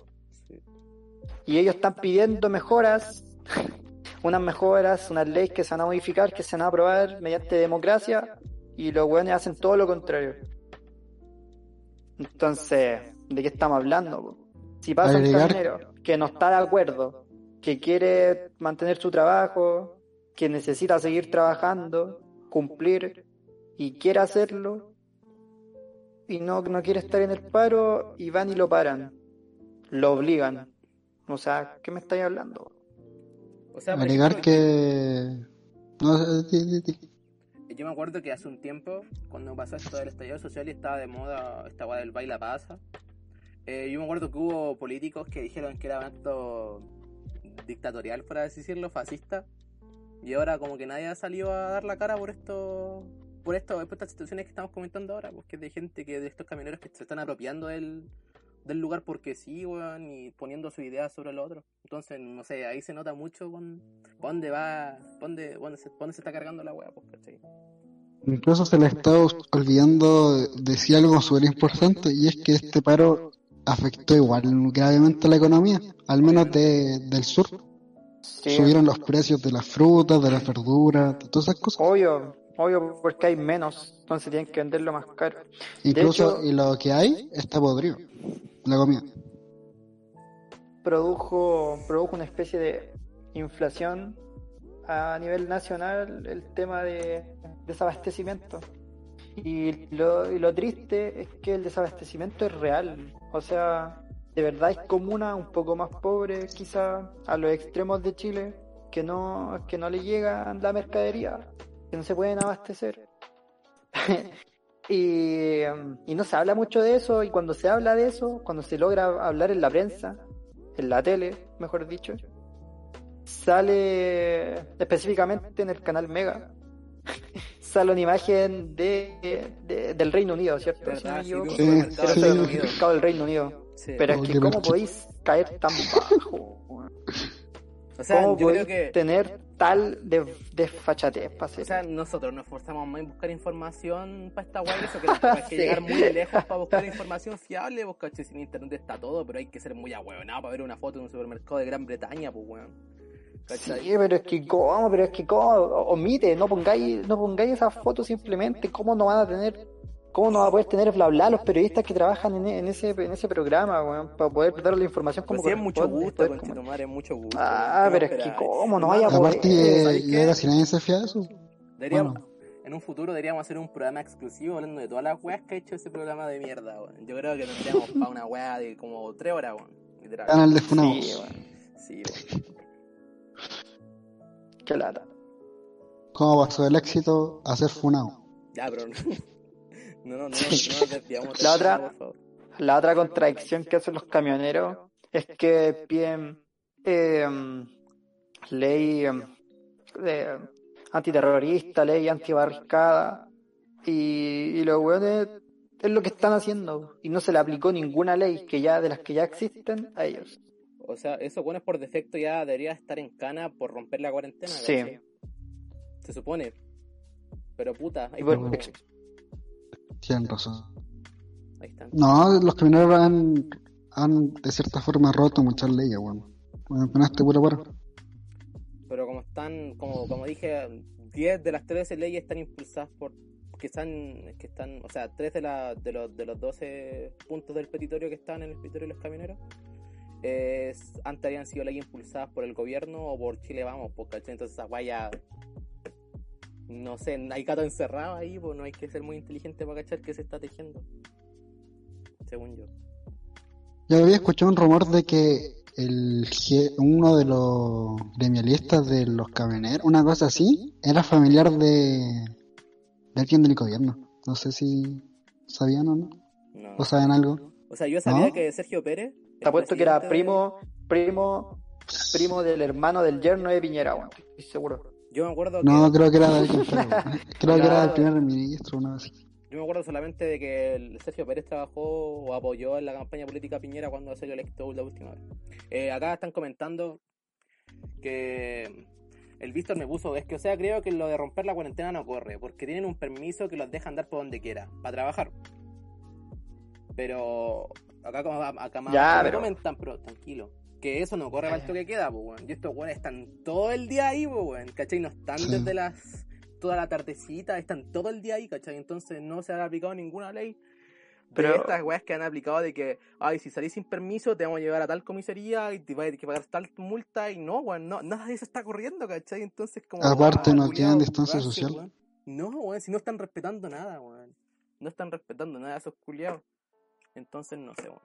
Y ellos están pidiendo mejoras, unas mejoras, unas leyes que se van a modificar, que se van a aprobar mediante democracia, y los weones hacen todo lo contrario. Entonces, ¿de qué estamos hablando? po? Si pasa un camionero que no está de acuerdo, que quiere mantener su trabajo, que necesita seguir trabajando, cumplir y quiere hacerlo, y no, no quiere estar en el paro, y van y lo paran, lo obligan. O sea, ¿qué me estáis hablando? O sea, ejemplo, que. No, eh. Yo me acuerdo que hace un tiempo, cuando pasó esto del estallido social y estaba de moda esta weá del baila pasa, eh, yo me acuerdo que hubo políticos que dijeron que era un acto dictatorial, por así decirlo, fascista, y ahora como que nadie ha salido a dar la cara por esto, por esto, por estas situaciones que estamos comentando ahora, porque es de gente que, de estos camioneros que se están apropiando del, del lugar porque sí, weón, y poniendo su idea sobre lo otro. Entonces, no sé, ahí se nota mucho con, dónde va, dónde, dónde se, dónde se está cargando la weá, pues, ¿cachai? Incluso se le está olvidando decir algo súper importante y es que este paro afectó igual gravemente la economía, al menos de, del sur. Sí, Subieron los precios de las frutas, de las verduras, de todas esas cosas. obvio, obvio, porque hay menos, entonces tienen que venderlo más caro. Incluso hecho- y lo que hay está podrido, la comida. produjo, produjo una especie de inflación a nivel nacional el tema de desabastecimiento. Y lo, y lo triste es que el desabastecimiento es real. O sea, de verdad hay comunas un poco más pobres, quizá a los extremos de Chile, que no, que no le llega la mercadería, que no se pueden abastecer. y, um, y no se habla mucho de eso, y cuando se habla de eso, cuando se logra hablar en la prensa, en la tele, mejor dicho, sale específicamente en el canal Mega. sale una imagen de, de- del Reino Unido, ¿cierto? Sí, un equivoco. Sí, Pero es el mercado del Reino Unido. Sí. Pero es Oh, que ¿cómo podéis caer tan bajo? O sea, ¿Cómo yo creo podéis que. tener tal de, desfachatez O sea, nosotros nos esforzamos más en buscar información para esta web, eso que hay que llegar muy lejos para buscar información fiable, pues caché, si en internet está todo, pero hay que ser muy ahueonado para ver una foto de un supermercado de Gran Bretaña, pues weón. ¿Cachai? Sí, pero es que cómo, pero es que cómo, omite, no pongáis, no pongáis esas fotos simplemente, cómo no van a tener, cómo no van a poder tener bla bla los periodistas que trabajan en, en ese, en ese programa, weón, para poder dar la información como Pues sí, es mucho gusto, poder como- conchetumare, es mucho gusto. Ah, weón. ¿Qué pero es que cómo, no vaya a poder. Aparte, Eh, eh, ¿sabéis y ahora si nadie se fía de eso. Deberíamos, Bueno. en un futuro deberíamos hacer un programa exclusivo hablando de todas las weas que ha hecho ese programa de mierda, weón. Yo creo que tendríamos para una wea de como tres horas, weón. Canal de Sí, Funados. weón, Sí, weón. qué lata. ¿Cómo pasó del éxito a ser funado? Ya, pero no. No, no, no, nos- no desviamos La otra- por favor. La otra contradicción que hacen los camioneros es que piden eh, ley eh, antiterrorista, ley antibarricada, y, y los weones es lo que están haciendo, y no se le aplicó ninguna ley que ya de las que ya existen a ellos. O sea, esos buenos por defecto ya debería estar en cana por romper la cuarentena. Sí. Se supone. Pero puta, ahí, Y por- Tienen razón. ahí están. No, los camioneros han, han de cierta forma roto muchas leyes. Bueno, con este puro paro. Pero como están, como, como dije, 10 de las 13 leyes están impulsadas por que están, que están, o sea, 3 de, la, de, los, de los 12 puntos del petitorio que están en el petitorio de los camioneros eh, antes habían sido leyes impulsadas por el gobierno o por Chile Vamos, ¿cachai? Entonces esa vaya no sé, hay gato encerrado ahí, pues no hay que ser muy inteligente para cachar que se está tejiendo. Según yo. Yo había escuchado un rumor de que el je- uno de los gremialistas de los camioneros, una cosa así, era familiar de, de alguien del gobierno. No sé si sabían o no. No. ¿O saben algo? O sea, yo sabía ¿No? que Sergio Pérez. Te apuesto que era primo, primo, primo del hermano del yerno de Piñera, estoy seguro. Yo me acuerdo que. No, creo que era pero- creo que era del primer ministro, una vez. Yo me acuerdo solamente de que el Sergio Pérez trabajó o apoyó en la campaña política Piñera cuando salió electo la última vez. Eh, acá están comentando que el Víctor me puso, es que o sea, creo que lo de romper la cuarentena no corre, porque tienen un permiso que los deja andar por donde quiera, para trabajar. Pero acá como acá más Ya, me pero- comentan, pero tranquilo. Que eso no corre para el toque queda, pues, weón. Y estos weones están todo el día ahí, pues, weón. ¿Cachai? No están Sí. desde las. toda la tardecita, están todo el día ahí, ¿cachai? Entonces no se ha aplicado ninguna ley. Pero Pero- estas weas que han aplicado de que, ay, si salís sin permiso, te vamos a llevar a tal comisaría y te vas a tener que pagar tal multa y no, weón, no, nada de eso está corriendo, ¿cachai? Entonces, como. Aparte, ah, no tienen distancia social. No, weón, si no están respetando nada, weón. No están respetando nada a esos culiados. Entonces, no sé, weón.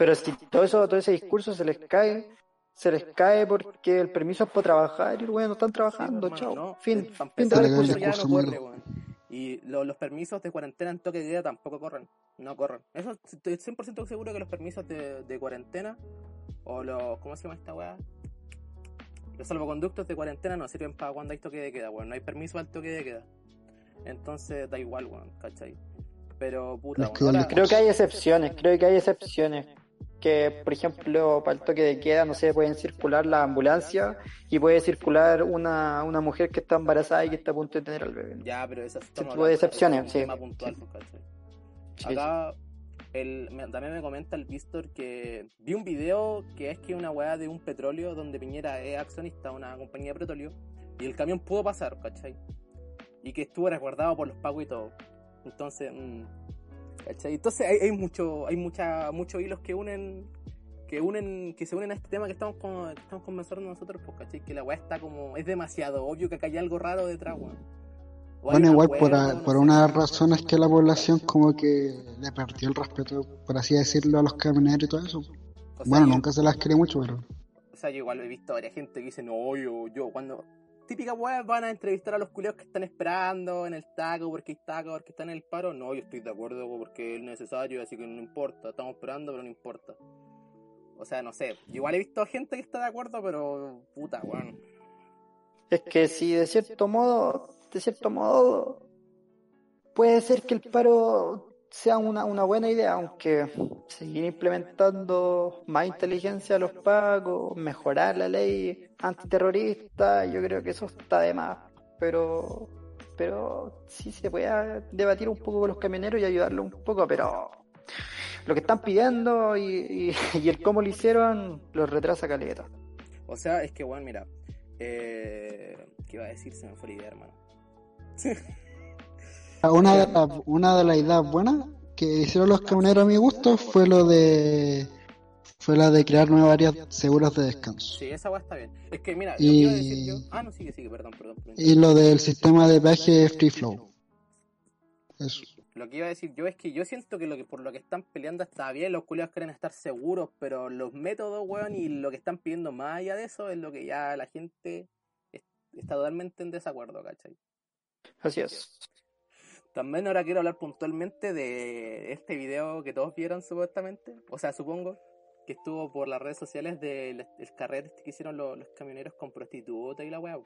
Pero si todo eso, todo ese discurso se les cae, se les cae porque el permiso es para trabajar y bueno, no están trabajando, Sí, chao. no. Fin, Eh, fin de discurso. curso ya no corre. Y lo- los permisos de cuarentena en toque de queda tampoco corren. No corren. Eso estoy 100% seguro que los permisos de, de cuarentena o los. ¿Cómo se llama esta weá? Los salvoconductos de cuarentena no sirven para cuando hay toque de queda, weón. No hay permiso al toque de queda. Entonces da igual, weón, ¿cachai? Pero puta, weón, ahora- Creo que hay excepciones, creo que hay excepciones. Que, por ejemplo, para el toque de queda, no sé, pueden circular la ambulancia y puede circular una, una mujer que está embarazada y que está a punto de tener al bebé. Ya, pero esas estamos tipo de excepciones, un sí. puntual. Sí, Acá el, también me comenta el Víctor que vi un video que es que una weá de un petróleo donde Piñera es accionista una compañía de petróleo y el camión pudo pasar, ¿cachai? Y que estuvo resguardado por los pagos y todo. Entonces, mm, ¿cachai? Entonces hay, hay mucho, hay mucha, muchos hilos que unen, que unen, que se unen a este tema que estamos con, que estamos conversando nosotros, pues, ¿cachai? Que la weá está como, es demasiado obvio que acá hay algo raro detrás, weón. Bueno, igual por, a- por una razón es que la población como que le perdió el respeto, por así decirlo, a los camioneros y todo eso. O sea, bueno, yo- nunca se las quiere mucho, pero... O sea, yo igual he visto a varias gente que dice, no, yo, yo, cuando. Típica weá, van a entrevistar a los culeos que están esperando en el taco, porque hay taco, porque están en el paro. No, yo estoy de acuerdo porque es necesario, así que no importa. Estamos esperando, pero no importa. O sea, no sé. Igual he visto gente que está de acuerdo, pero puta, weón. Es que si de cierto modo, de cierto modo, puede ser que el paro sea una, una buena idea, aunque seguir implementando más inteligencia a los pagos, mejorar la ley antiterrorista, yo creo que eso está de más. Pero, pero sí se puede debatir un poco con los camioneros y ayudarlos un poco, pero lo que están pidiendo y, y, y el cómo lo hicieron los retrasa caleta. O sea, es que, weón, mira. Eh, ¿Qué iba a decir? Se me fue la idea, hermano. Una de, las, una de las ideas buenas que hicieron los camioneros a mi gusto fue lo de fue la de crear nuevas áreas seguras de descanso. Sí, esa weá está bien. Es que, mira, lo Y- que iba a decir yo. Ah, no, sigue, sigue, perdón, perdón. perdón. Y lo del sistema de peaje free flow. Eso. Lo que iba a decir yo es que yo siento que lo que por lo que están peleando está bien, los culiados quieren estar seguros, pero los métodos, weón, y lo que están pidiendo más allá de eso es lo que ya la gente es- está totalmente en desacuerdo, ¿cachai? Así es. También ahora quiero hablar puntualmente de este video que todos vieron supuestamente, o sea, supongo, que estuvo por las redes sociales del el carrete este que hicieron los, los camioneros con prostitutas y la weá,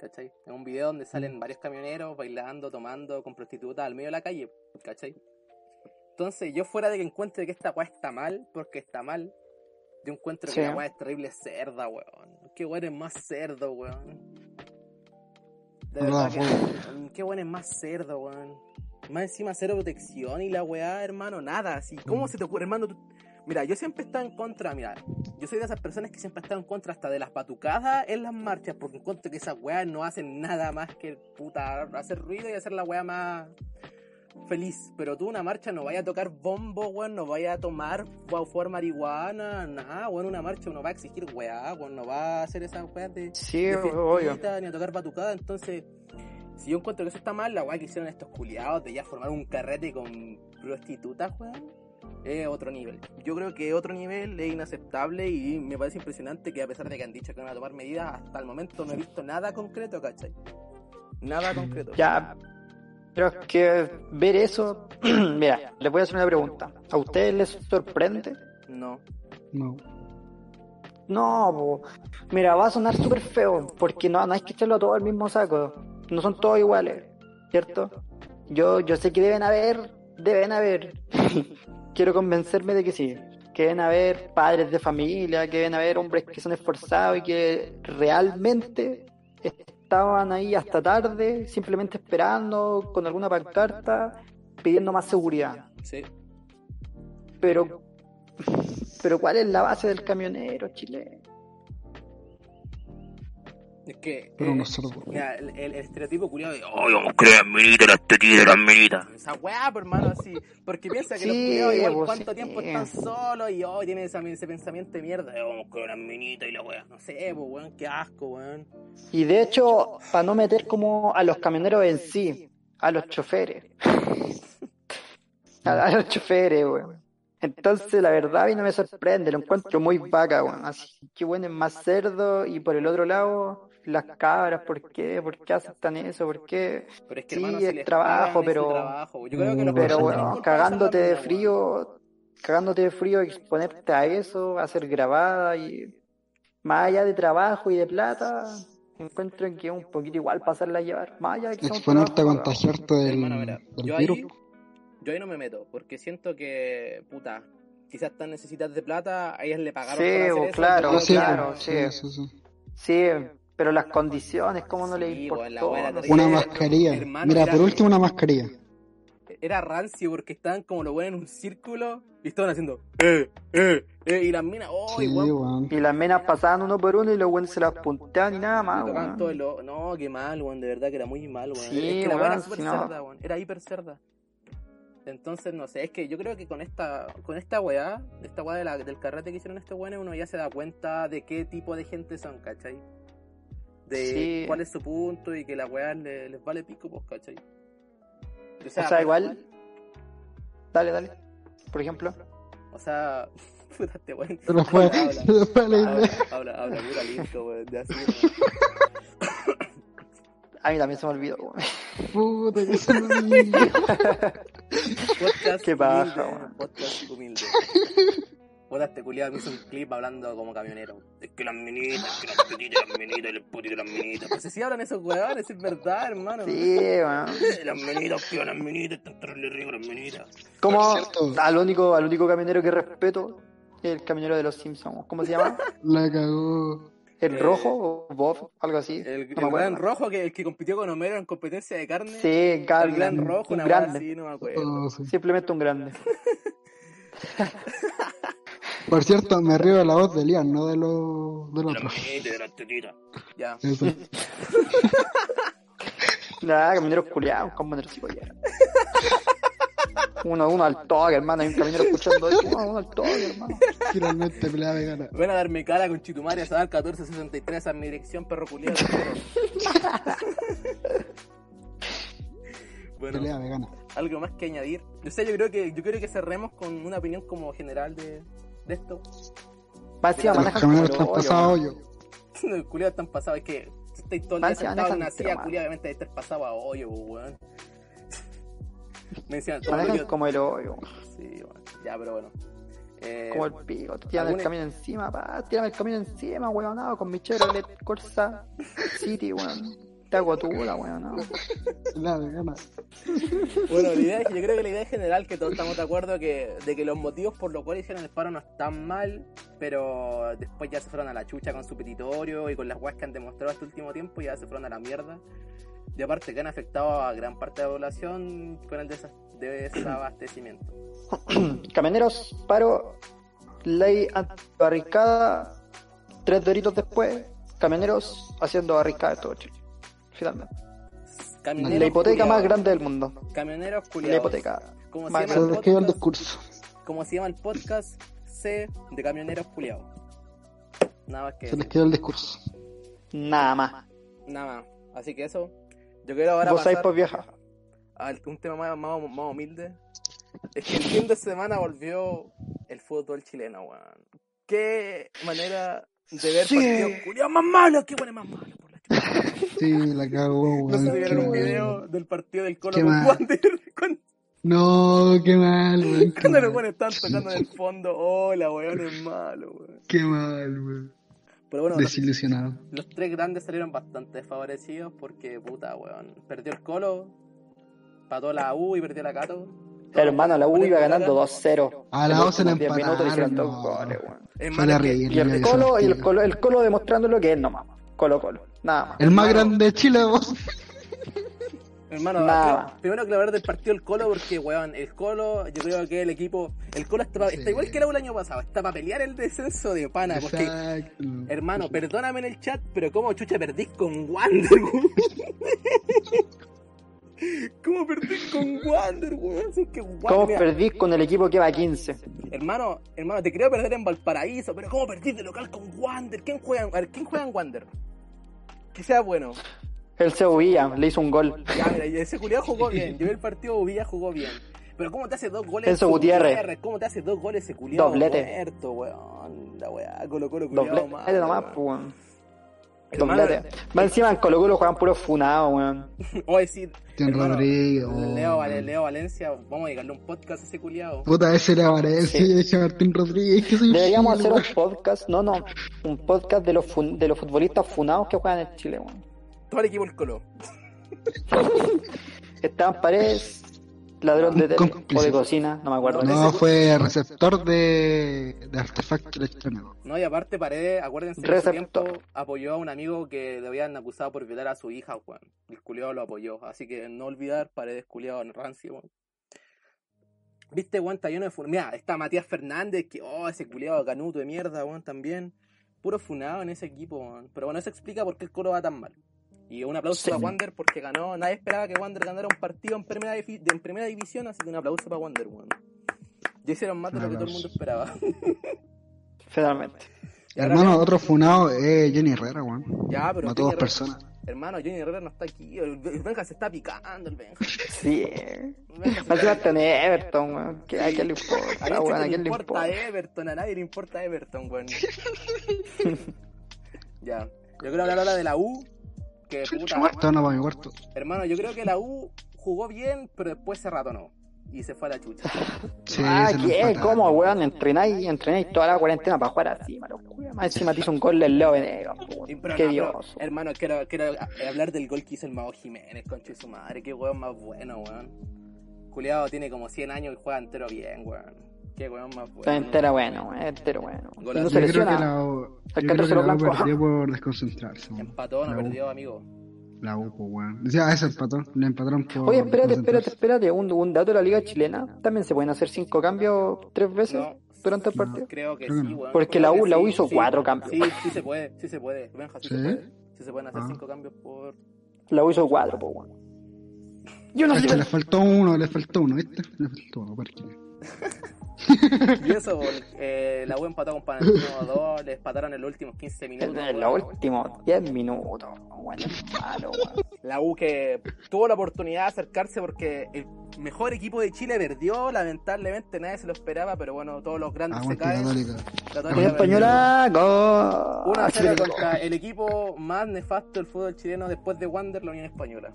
¿cachai? Es un video donde salen varios camioneros bailando, tomando con prostitutas al medio de la calle, ¿cachai? Entonces, yo fuera de que encuentre que esta weá está mal, porque está mal, yo encuentro Sí. que la weá es terrible cerda, weón. Qué weón es más cerdo, weón. De verdad que Mm, Qué bueno es más cerdo, weón. Más encima cero protección y la weá, hermano, nada. Así, ¿cómo se te ocurre, hermano? Tú- Mira, yo siempre he estado en contra, mira, yo soy de esas personas que siempre he estado en contra hasta de las batucadas en las marchas, porque encuentro que esas weas no hacen nada más que puta hacer ruido y hacer la weá más feliz. Pero tú una marcha no vaya a tocar bombo, weón, no vaya a tomar a fumar marihuana, nada, weón, una marcha uno va a exigir weá, weón, no va a hacer esas weas de Sí, de fiestita, ni a tocar batucada, entonces si yo encuentro que eso está mal, la weá que hicieron estos culiados de ya formar un carrete con prostitutas, weón, es otro nivel. Yo creo que otro nivel es inaceptable y me parece impresionante que a pesar de que han dicho que van a tomar medidas, hasta el momento no he visto nada concreto, ¿cachai? Nada concreto. Ya, pero es que ver eso, mira, les voy a hacer una pregunta. ¿A ustedes les sorprende? No. No. No, po. mira, va a sonar súper feo, porque no, no hay que echarlo todo al mismo saco. No son todos iguales, ¿cierto? Yo, yo sé que deben haber, deben haber. Quiero convencerme de que sí. Que deben haber padres de familia, que deben haber hombres que son esforzados y que realmente estaban ahí hasta tarde, simplemente esperando con alguna pancarta, pidiendo más seguridad. Sí. Pero, pero ¿cuál es la base del camionero chileno? Es que. Pero eh, no sordo. mira, el, el- el estereotipo culiado de. ¡Oh, Ay, vamos, crean minita, las tetitas, las minitas. esa weá, por hermano, así. Porque piensa que los Sí, culiados igual pues, cuánto sí. tiempo están solos y oh, tienen esa- ese pensamiento de mierda. de, Vamos con las minitas y la weá. No sé, pues weón, qué asco, weón. Y de hecho, para no meter como a los camioneros en sí, a los choferes. a, a los choferes, weón. Entonces, la verdad, a mí no me sorprende, lo encuentro muy vaca, weón. Así que bueno, es más cerdo. Y por el otro lado, las cabras, ¿por qué? ¿Por qué aceptan eso? ¿Por qué? Pero es que Sí, hermano, si es trabajo, pero- trabajo. Yo creo que los Pero bueno, cagándote de frío, cagándote de frío, exponerte a eso, a ser grabada y más allá de trabajo y de plata, encuentro que es un poquito igual pasarla a llevar. Más allá de que Exponerte a contagiarte del, Hermano, mira, del yo virus. ahí, yo ahí no me meto, porque siento que, puta, quizás están necesitadas de plata, a ellas le pagaron Sí, por hacer bo, eso, claro, claro, sí. sí, sí, sí. Sí, pero las condiciones, ¿cómo no le importó? era. Una mascarilla. Mira, era- por último una mascarilla. Era rancio porque estaban como los buenos en un círculo y estaban haciendo, eh, eh, eh, y las minas, oh, Sí. Y las menas pasaban uno por uno y los buenos se las punteaban y nada más, weón. No, qué mal, weón, de verdad que era muy mal, weón. Sí, es que la weá era weón, súper si no- cerda, weón. Era hiper cerda. Entonces, no sé, es que yo creo que con esta con esta weá, esta weá de la- del carrete que hicieron este weón, uno ya se da cuenta de qué tipo de gente son, ¿cachai? De Sí. cuál es su punto y que la weá le- les vale pico, pues, ¿cachai? O O sea, igual. Dale, dale. Por ejemplo. O sea, puta este weón. Se lo fue, Habla, se lo fue la habla, habla, habla, pura listo, weón, de así. A mí también se me olvidó, weón. Puta, que se lo olvidó. Podcast Qué humilde, weón. podcast humilde. Puta, este culiado me hizo un clip hablando como camionero. Es que las minitas, que las tetitas, las minitas, y las putitas, las minitas. Pues si hablan esos weones, es verdad, hermano. Sí, weón. Las minitas, que las minitas, están terrible rico las minitas. Como al único, al único camionero que respeto, el camionero de los Simpsons. ¿Cómo se llama? La cagó. ¿El Eh, rojo o Bob? Algo así. El, No el gran rojo que, el que compitió con Homero en competencia de carne. Sí, el grande. gran rojo, un una grande. así, no me acuerdo. Oh, sí. Simplemente un grande. Por cierto, me río de la voz de Lian, no de los De otro. minitas, de las tetitas. Ya. Eso. Nada, camioneros culiados, camioneros ya. Uno, uno al toque, hermano. Hay un camionero escuchando eso. Uno, uno al toque, hermano. Finalmente pelea vegana. Ven a darme cara con Chitumare a Sadar 1463 a mi dirección, perro culiado. bueno, Pelea vegana. algo más que añadir. Yo sé, yo creo que yo creo que cerremos con una opinión como general de, de esto. Los manejan como el están hoyo, pasados hoyo. Los culiados están pasados, es que estáis todo el día sentado en una silla, culiado, obviamente estar pasado a hoyo, weón. Me decían, todo el Manejan como el hoyo. Sí, bueno, ya, pero bueno. Eh, Como el pico. Te tiran el camión encima, pa. Tírame el camión encima, weón. No, con mi Chevrolet Corsa City, weón. Te hago weón. No. Pelea vegana. Bueno, la idea es que yo creo que la idea es general que todos estamos de acuerdo que, de que los motivos por los cuales hicieron el paro no están mal, pero después ya se fueron a la chucha con su petitorio y con las weas que han demostrado este último tiempo ya se fueron a la mierda. Y aparte que han afectado a gran parte de la población con el desa- desabastecimiento. Camioneros, paro. Ley antibarricada. Tres doritos después. Camioneros haciendo barricada de todo Chile. Finalmente. Camioneros La hipoteca culiados. más grande del mundo. Camioneros La culiados. hipoteca. Como se, llama Se el les quedó el discurso. como se llama el podcast C de camioneros culiados. Nada más que Se les quedó el discurso. Nada más. Nada más. Así que eso. Yo quiero ahora Vos pasar por vieja. a un tema más, más, más humilde. Es que el fin de semana volvió el fútbol chileno, weón. Qué manera de ver Sí. partidos culiados más malos. Qué bueno más malo por la chucha. Sí, la cagó, No weón. vieron qué un mal. video del partido del Colo con. Wander. No, qué mal, weón. Cuando los buenos estaban tocando en el fondo. Oh, la weón es malo, weón. qué mal, weón. Pero bueno, los, Desilusionado. los tres grandes salieron bastante desfavorecidos porque, puta, weón. Perdió el Colo. empató la U y perdió la Cato. Hermano, la U iba ganando 2-0. A la U se la últimos 10 minutos le hicieron empataron, dos no. goles, weón. Fue la Y el Colo, y el. Colo, el Colo demostrando lo que es nomás. Colo Colo. Nada más. El más Hermano. grande de Chile, vos. Hermano, Nada. creo- primero que hablar del partido del Colo, porque, weón, el Colo, yo creo que el equipo, el Colo está, pa- Sí. está igual que el el año pasado, está para pelear el descenso de pana, porque, Exacto. hermano, perdóname en el chat, pero ¿cómo chucha perdís con Wander, weón? ¿Cómo perdís con Wander, weón? Si es que Wander, ¿Cómo perdís con el equipo que va a 15? hermano, hermano, te quería perder en Valparaíso, pero ¿cómo perdís de local con Wander? ¿Quién juega, en- a ver, ¿quién juega en Wander? Que sea bueno. El Sevilla le hizo un gol. Ya, mira, ese culiado jugó bien. Yo vi el partido, Villa jugó bien. Pero ¿cómo te hace dos goles? Enzo Gutiérrez. ¿Cómo te hace dos goles ese culiado Doblete. muerto, weón? La weá, Colo Colo culiado Doblete nomás, pues, weón. Hermano, Doblete. Más encima en Colo Colo juegan puros funados, weón. O decir, Hermano, Rodríguez, oh. Leo, Leo Valencia, vamos a dedicarle un podcast a ese culiado. Puta, ese era Valencia Sí. y ese Martín Rodríguez. Que soy un Deberíamos hacer un podcast, no, no, un podcast de los, fun- de los futbolistas funados que juegan en Chile, weón. Todo el equipo el Colo. Estaban Paredes, ladrón de tele o de cocina, no me acuerdo. No, No, fue receptor de, de artefacto electrónico. No, y aparte Paredes, acuérdense que en su Receptor. tiempo apoyó a un amigo que le habían acusado por violar a su hija, weón. El culiado lo apoyó. Así que no olvidar, Paredes culiado en rancio, weón. Viste, weón, está lleno de fun- Mira, está Matías Fernández, que, oh, ese culiado canuto de mierda, weón, también. Puro funado en ese equipo, weón. Pero bueno, eso explica por qué el coro va tan mal. Y un aplauso Sí. para Wander porque ganó. Nadie esperaba que Wander ganara un partido en primera, en primera división, así que un aplauso para Wander, weón. Ya hicieron más de lo que todo el mundo esperaba. Finalmente. Y ahora Hermano, otro funado es Jenny Herrera, weón. Ya, pero dos Herrera- personas. Hermano, Johnny Herrera no está aquí. El, el Benja se está picando, el Benja. Sí. Encima está en Everton, weón. ¿Qué- ¿A quién le ¿A importa, quién weón? ¿A le quién le importa importa? Everton? A nadie le importa Everton, weón. ya. Yo quiero hablar ahora de la U. Que puta. Cuarto, no, para mi cuarto. Hermano, yo creo que la U jugó bien, pero después se ratonó. Y se fue a la chucha. Sí, ah, ¿qué? ¿Cómo, weón? Entrenáis, entrenáis toda la cuarentena para jugar así, malo. Más encima te hizo un gol el Leo Venegas, Qué no, pero, dios. hermano, quiero, quiero hablar del gol que hizo el Mago Jiménez, concha de su madre. Qué weón más bueno, weón. Juliado tiene como 100 años y juega entero bien, weón. Qué weón más bueno. Bueno. Entero bueno. Y no se creo que lesiona. la U, yo El creo 14 que la U blanco. perdió por desconcentrarse. Empató, no perdió, amigo. La U, pues, weón. Decía, ese empató. Le empataron por. Oye, espérate, espérate, espérate. Un, un dato de la liga chilena. También se pueden hacer cinco cambios tres veces No. durante el partido. Creo que Creo sí, weón. Porque la U- la U hizo sí. cuatro cambios. Sí, sí se puede, sí se puede. Benja, sí, ¿Sí? se puede. Sí se pueden hacer Ah. cinco cambios por... La U hizo cuatro, po, weón. Yo no sé. le faltó uno, le faltó uno, ¿viste? Le faltó uno, Parque. Y eso, eh, la U empató con Panamá 2, les empataron en los últimos 15 minutos. En los últimos 10 minutos, es malo, weón. La U que tuvo la oportunidad de acercarse porque el mejor equipo de Chile perdió, lamentablemente nadie se lo esperaba, pero bueno, todos los grandes Aguante se caen. La Unión Católica Española, gol. Una Ah, Chile, contra el equipo más nefasto del fútbol chileno después de Wander, la Unión Española.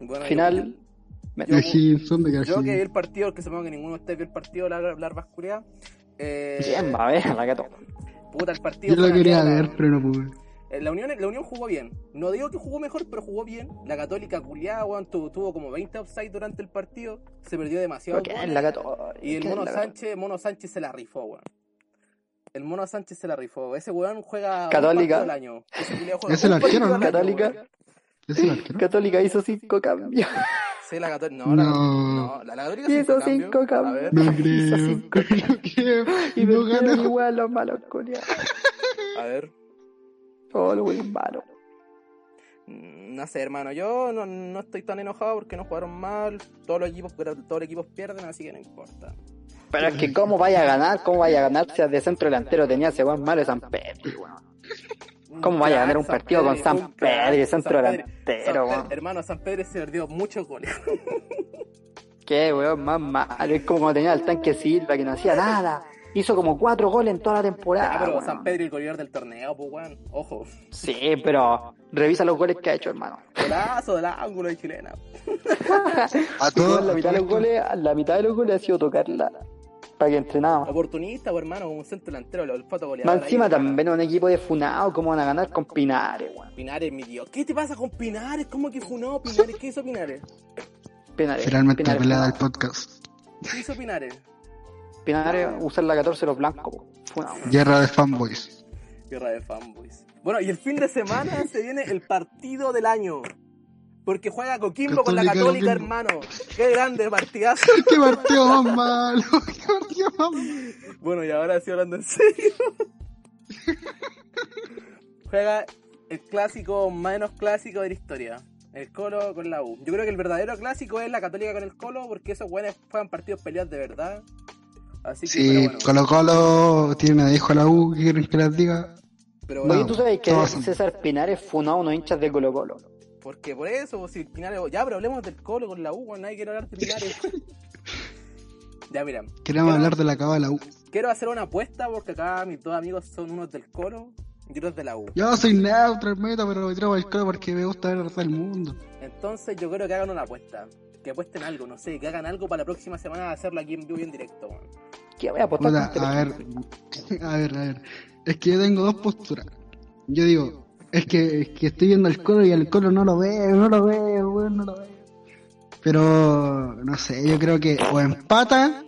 Bueno, Final. Me- Yo- De Simpson, de Yo, que vi el partido, que supongo que ninguno de ustedes vio el partido, la, la. Eh, Bien, va a ver, la gato. puta, el partido. Yo lo quería ver, pero no pude. Eh, La Unión, la Unión jugó bien. No digo que jugó mejor, pero jugó bien. La Católica culiada, weón, tuvo, tuvo como 20 offside durante el partido. Se perdió demasiado. ¿Qué es goles. la? Y el ¿Qué es Mono la? Sánchez, Mono Sánchez se la rifó, weón. El Mono Sánchez se la rifó. Ese weón juega Católica. un partido al año. Ese Es el arquero, Católica. Weón. ¿Es el arquero? Católica hizo cinco cambios. Sí, la Católica. No, la, No. no, la, la Católica Hizo cinco cinco cambios. A cambios. ver, No Hizo creo. cinco No creo. Y No ganó. igual los malos, culiados. a ver. Todo lo malo. Mm, No sé, hermano, yo no, no estoy tan enojado porque no jugaron mal. Todos los equipos, pero todos los equipos pierden, así que no importa. Pero es que cómo vaya a ganar, cómo vaya a ganar si de centro delantero tenía ese buen malo de San Pedro. ¿Cómo vaya a ganar un San partido con San Pedro y centro delantero, San Pedro- weón? Hermano, San Pedro se perdió muchos goles. Qué weón más malo. Es como cuando tenía el tanque Silva que no hacía nada. Hizo como cuatro goles en toda la temporada. Ah, pero weón. San Pedro y el goleador del torneo, pues, weón. Ojo. Sí, pero revisa los goles que ha hecho, hermano. Golazo del ángulo de chilena. A todos. la mitad de los goles, la mitad de los goles ha sido tocarla para que entrenaba. Oportunista, pues, hermano, como un centro delantero, el foto goleador. Más encima ahí, también un equipo de Funao, ¿cómo van a ganar con Pinares, weón? Pinares, mi tío. ¿Qué te pasa con Pinares? ¿Cómo que funó Pinares? ¿Qué hizo Pinares? Pinares. Finalmente Pinares, pelea del podcast. ¿Qué hizo Pinares? Pinares, usar la 14 los blancos, po. Funao. Guerra de fanboys. Guerra de fanboys. Bueno, y el fin de semana se viene el partido del año. Porque juega Coquimbo con la Católica, Católica, Coquimbo. hermano. Qué grande partidazo. ¡Qué partido más malo! ¡Qué partido más malo! Bueno, y ahora sí hablando en serio. Juega el clásico menos clásico de la historia. El Colo con la U. Yo creo que el verdadero clásico es la Católica con el Colo, porque esos buenos juegan partidos peleados de verdad. Así que, Sí, bueno. Colo Colo tiene de hijo a la U, ¿qué quieren que les diga? Pero Oye, bueno, ¿tú sabes que César Pinares funó a unos hinchas de Colo Colo? Porque por eso, pues, si Pinares. Ya, pero hablemos del Colo con la U, weón, nadie quiere hablar de Pinares. ya, mira. Queremos Quiero- hablar de la cava de la U. Quiero hacer una apuesta porque acá mis dos amigos son unos del Colo y otros de la U. Yo soy neutro, hermano, pero me tiro el Colo porque me gusta ver el resto del mundo. Entonces yo creo que hagan una apuesta. Que apuesten algo, no sé, que hagan algo para la próxima semana hacerlo aquí en vivo y en directo. weón. ¿Qué voy a apostar con a ver, a ver, a ver. Es que yo tengo dos posturas. Yo digo, es que, es que estoy viendo el Colo y el Colo no lo veo, no lo veo, weón, no lo veo. Pero, no sé, yo creo que o empata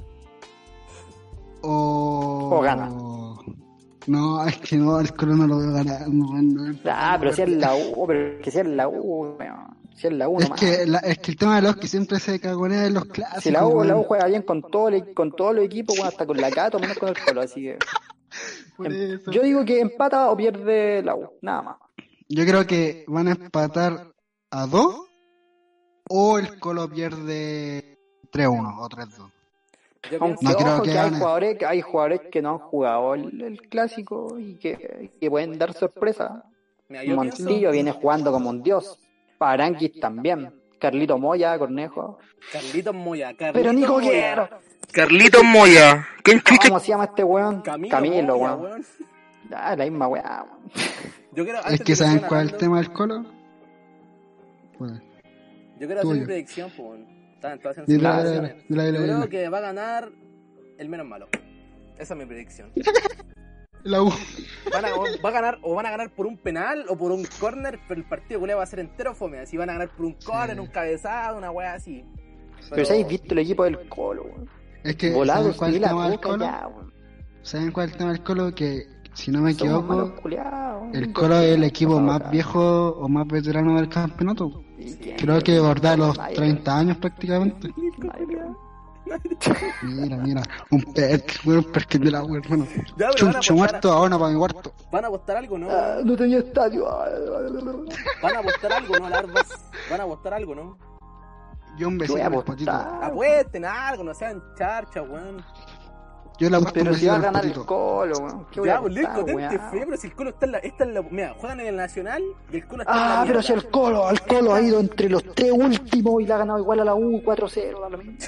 o... O gana. No, es que no, el Colo no lo veo ganar. No. Ah, pero si es la U, pero que sea la U, weón. Si es la U Es nomás. que, la- es que el tema de los que siempre se cagonea en los clásicos. Si la U, la U juega bien con todo el, con todos los equipos, weón, hasta con la Cato, menos con el Colo, así que... Em-. Yo digo que empata o pierde la U, nada más. Yo creo que van a empatar a 2 o el Colo pierde 3-1 o 3-2. Yo Aunque pienso, No creo ojo que que, hay jugadores, que hay jugadores que no han jugado el, el clásico y que, que pueden dar sorpresa. Montillo viene jugando como un dios. Paranquis también. Carlito Moya, Cornejo. Carlitos Moya, Carlitos Pero Nico Moya. Quiero. Carlitos Moya. ¿Quién chucha? ¿Cómo se llama este weón? Camilo, Camilo, weón. weón. Ah, la misma weá, weón. Yo quiero, Es que saben cuál es el tema del Colo. Yo quiero hacer mi tuyo. predicción, pues. Están todas Yo creo que va a ganar el menos malo. Esa es mi predicción. La U. Van a, o- va a ganar, o van a ganar por un penal o por un corner, pero el partido culé va a ser entero fome. Así van a ganar por un corner, un cabezado, una wea así. Pero si habéis visto el equipo del Colo, weón. Es que, Volado, ¿saben cuál es el la tema del Colo? ya. ¿Saben cuál es el tema del Colo? Que, si no me equivoco, el Colo es el equipo más viejo o más veterano del campeonato. Creo que borda los Nadie, 30 años prácticamente. Mira, mira, un perk, weón, un perk de la U, hermano. Chuncho muerto, ahora para mi cuarto. ¿Van a apostar algo, no? Ah, no tenía estadio. Ah, ¿Van a apostar algo, no, Larvas? ¿Van a apostar algo, no? Yo un besito apostar. Apuesten algo, no sean charcha, weón. Yo un Pero si va a ganar el. Colo, weón. ¿Qué voy a Ya, pues weón? fe, pero si el Colo está en la, está en la. Mira, juegan en el Nacional y el Colo está en la. Ah, pero si el Colo, el Colo ha ido entre los tres últimos y le ha ganado igual a la U 4-0. da lo mismo.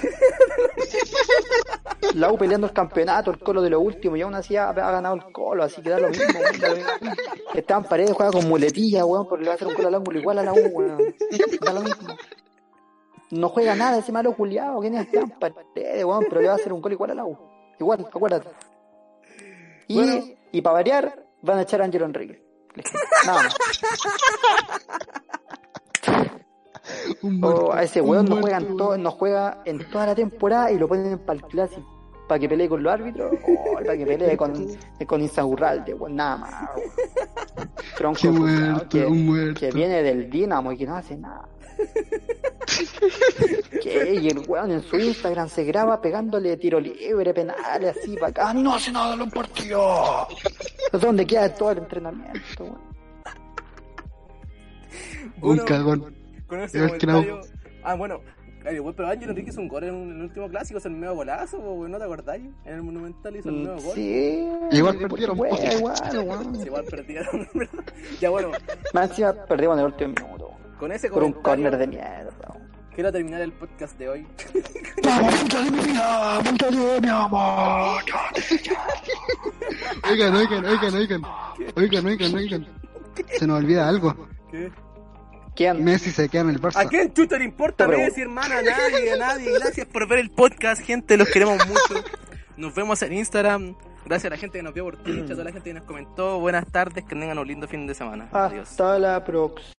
La U peleando el campeonato, el Colo de lo último y aún así ha, ha ganado el Colo, así que da lo mismo. weón. Esteban Paredes juega con muletilla, weón, porque le va a hacer un gol al ángulo igual a la U, weón. Da lo mismo. No juega nada ese malo culiado, ¿quién es Esteban Paredes, weón? Pero le va a hacer un gol igual a la U. Igual, acuérdate. Y, Bueno. y para variar, van a echar a Ángelo Enrique. Nada más. O muerto, a ese weón no muerto, juega, en todo, no juega en toda la temporada y lo ponen para el clásico. Para que pelee con los árbitros o para que pelee con, con Insaurralde, weón, nada más. weón. Tronco muerto, que, que viene del Dinamo y que no hace nada. ¿Qué? Y el weón en su Instagram se graba pegándole tiro libre, penales, así para acá. No hace nada en los partidos. Es donde queda todo el entrenamiento, weón. Cagón. Con ese Igual que la comentario. Ah, bueno. Güey, pero Ángel Enrique hizo un gol en, un- en el último clásico, hizo el medio golazo, güey, ¿no te acordáis? En el Monumental hizo el medio gol. Mm, Sí. Igual perdieron, igual. Sí, Igual perdieron. Ya bueno, Más encima perdimos en el último minuto. Con ese Por un corner de mierda. quiero terminar el podcast de hoy. ¡Vamos, puta de mi vida! ¡Puta de mi amor! Oigan, oigan, oigan, oigan. Oigan, oigan, oigan. Se nos olvida algo. ¿Qué? ¿Quién? Messi se queda en el ¿A Barça. quién chuta le importa. Messi, hermana? A nadie, a nadie. Gracias por ver el podcast, gente, los queremos mucho. Nos vemos en Instagram. Gracias a la gente que nos vio por Twitch, a toda la gente que nos comentó. Buenas tardes, que tengan un lindo fin de semana. Adiós. Hasta la próxima.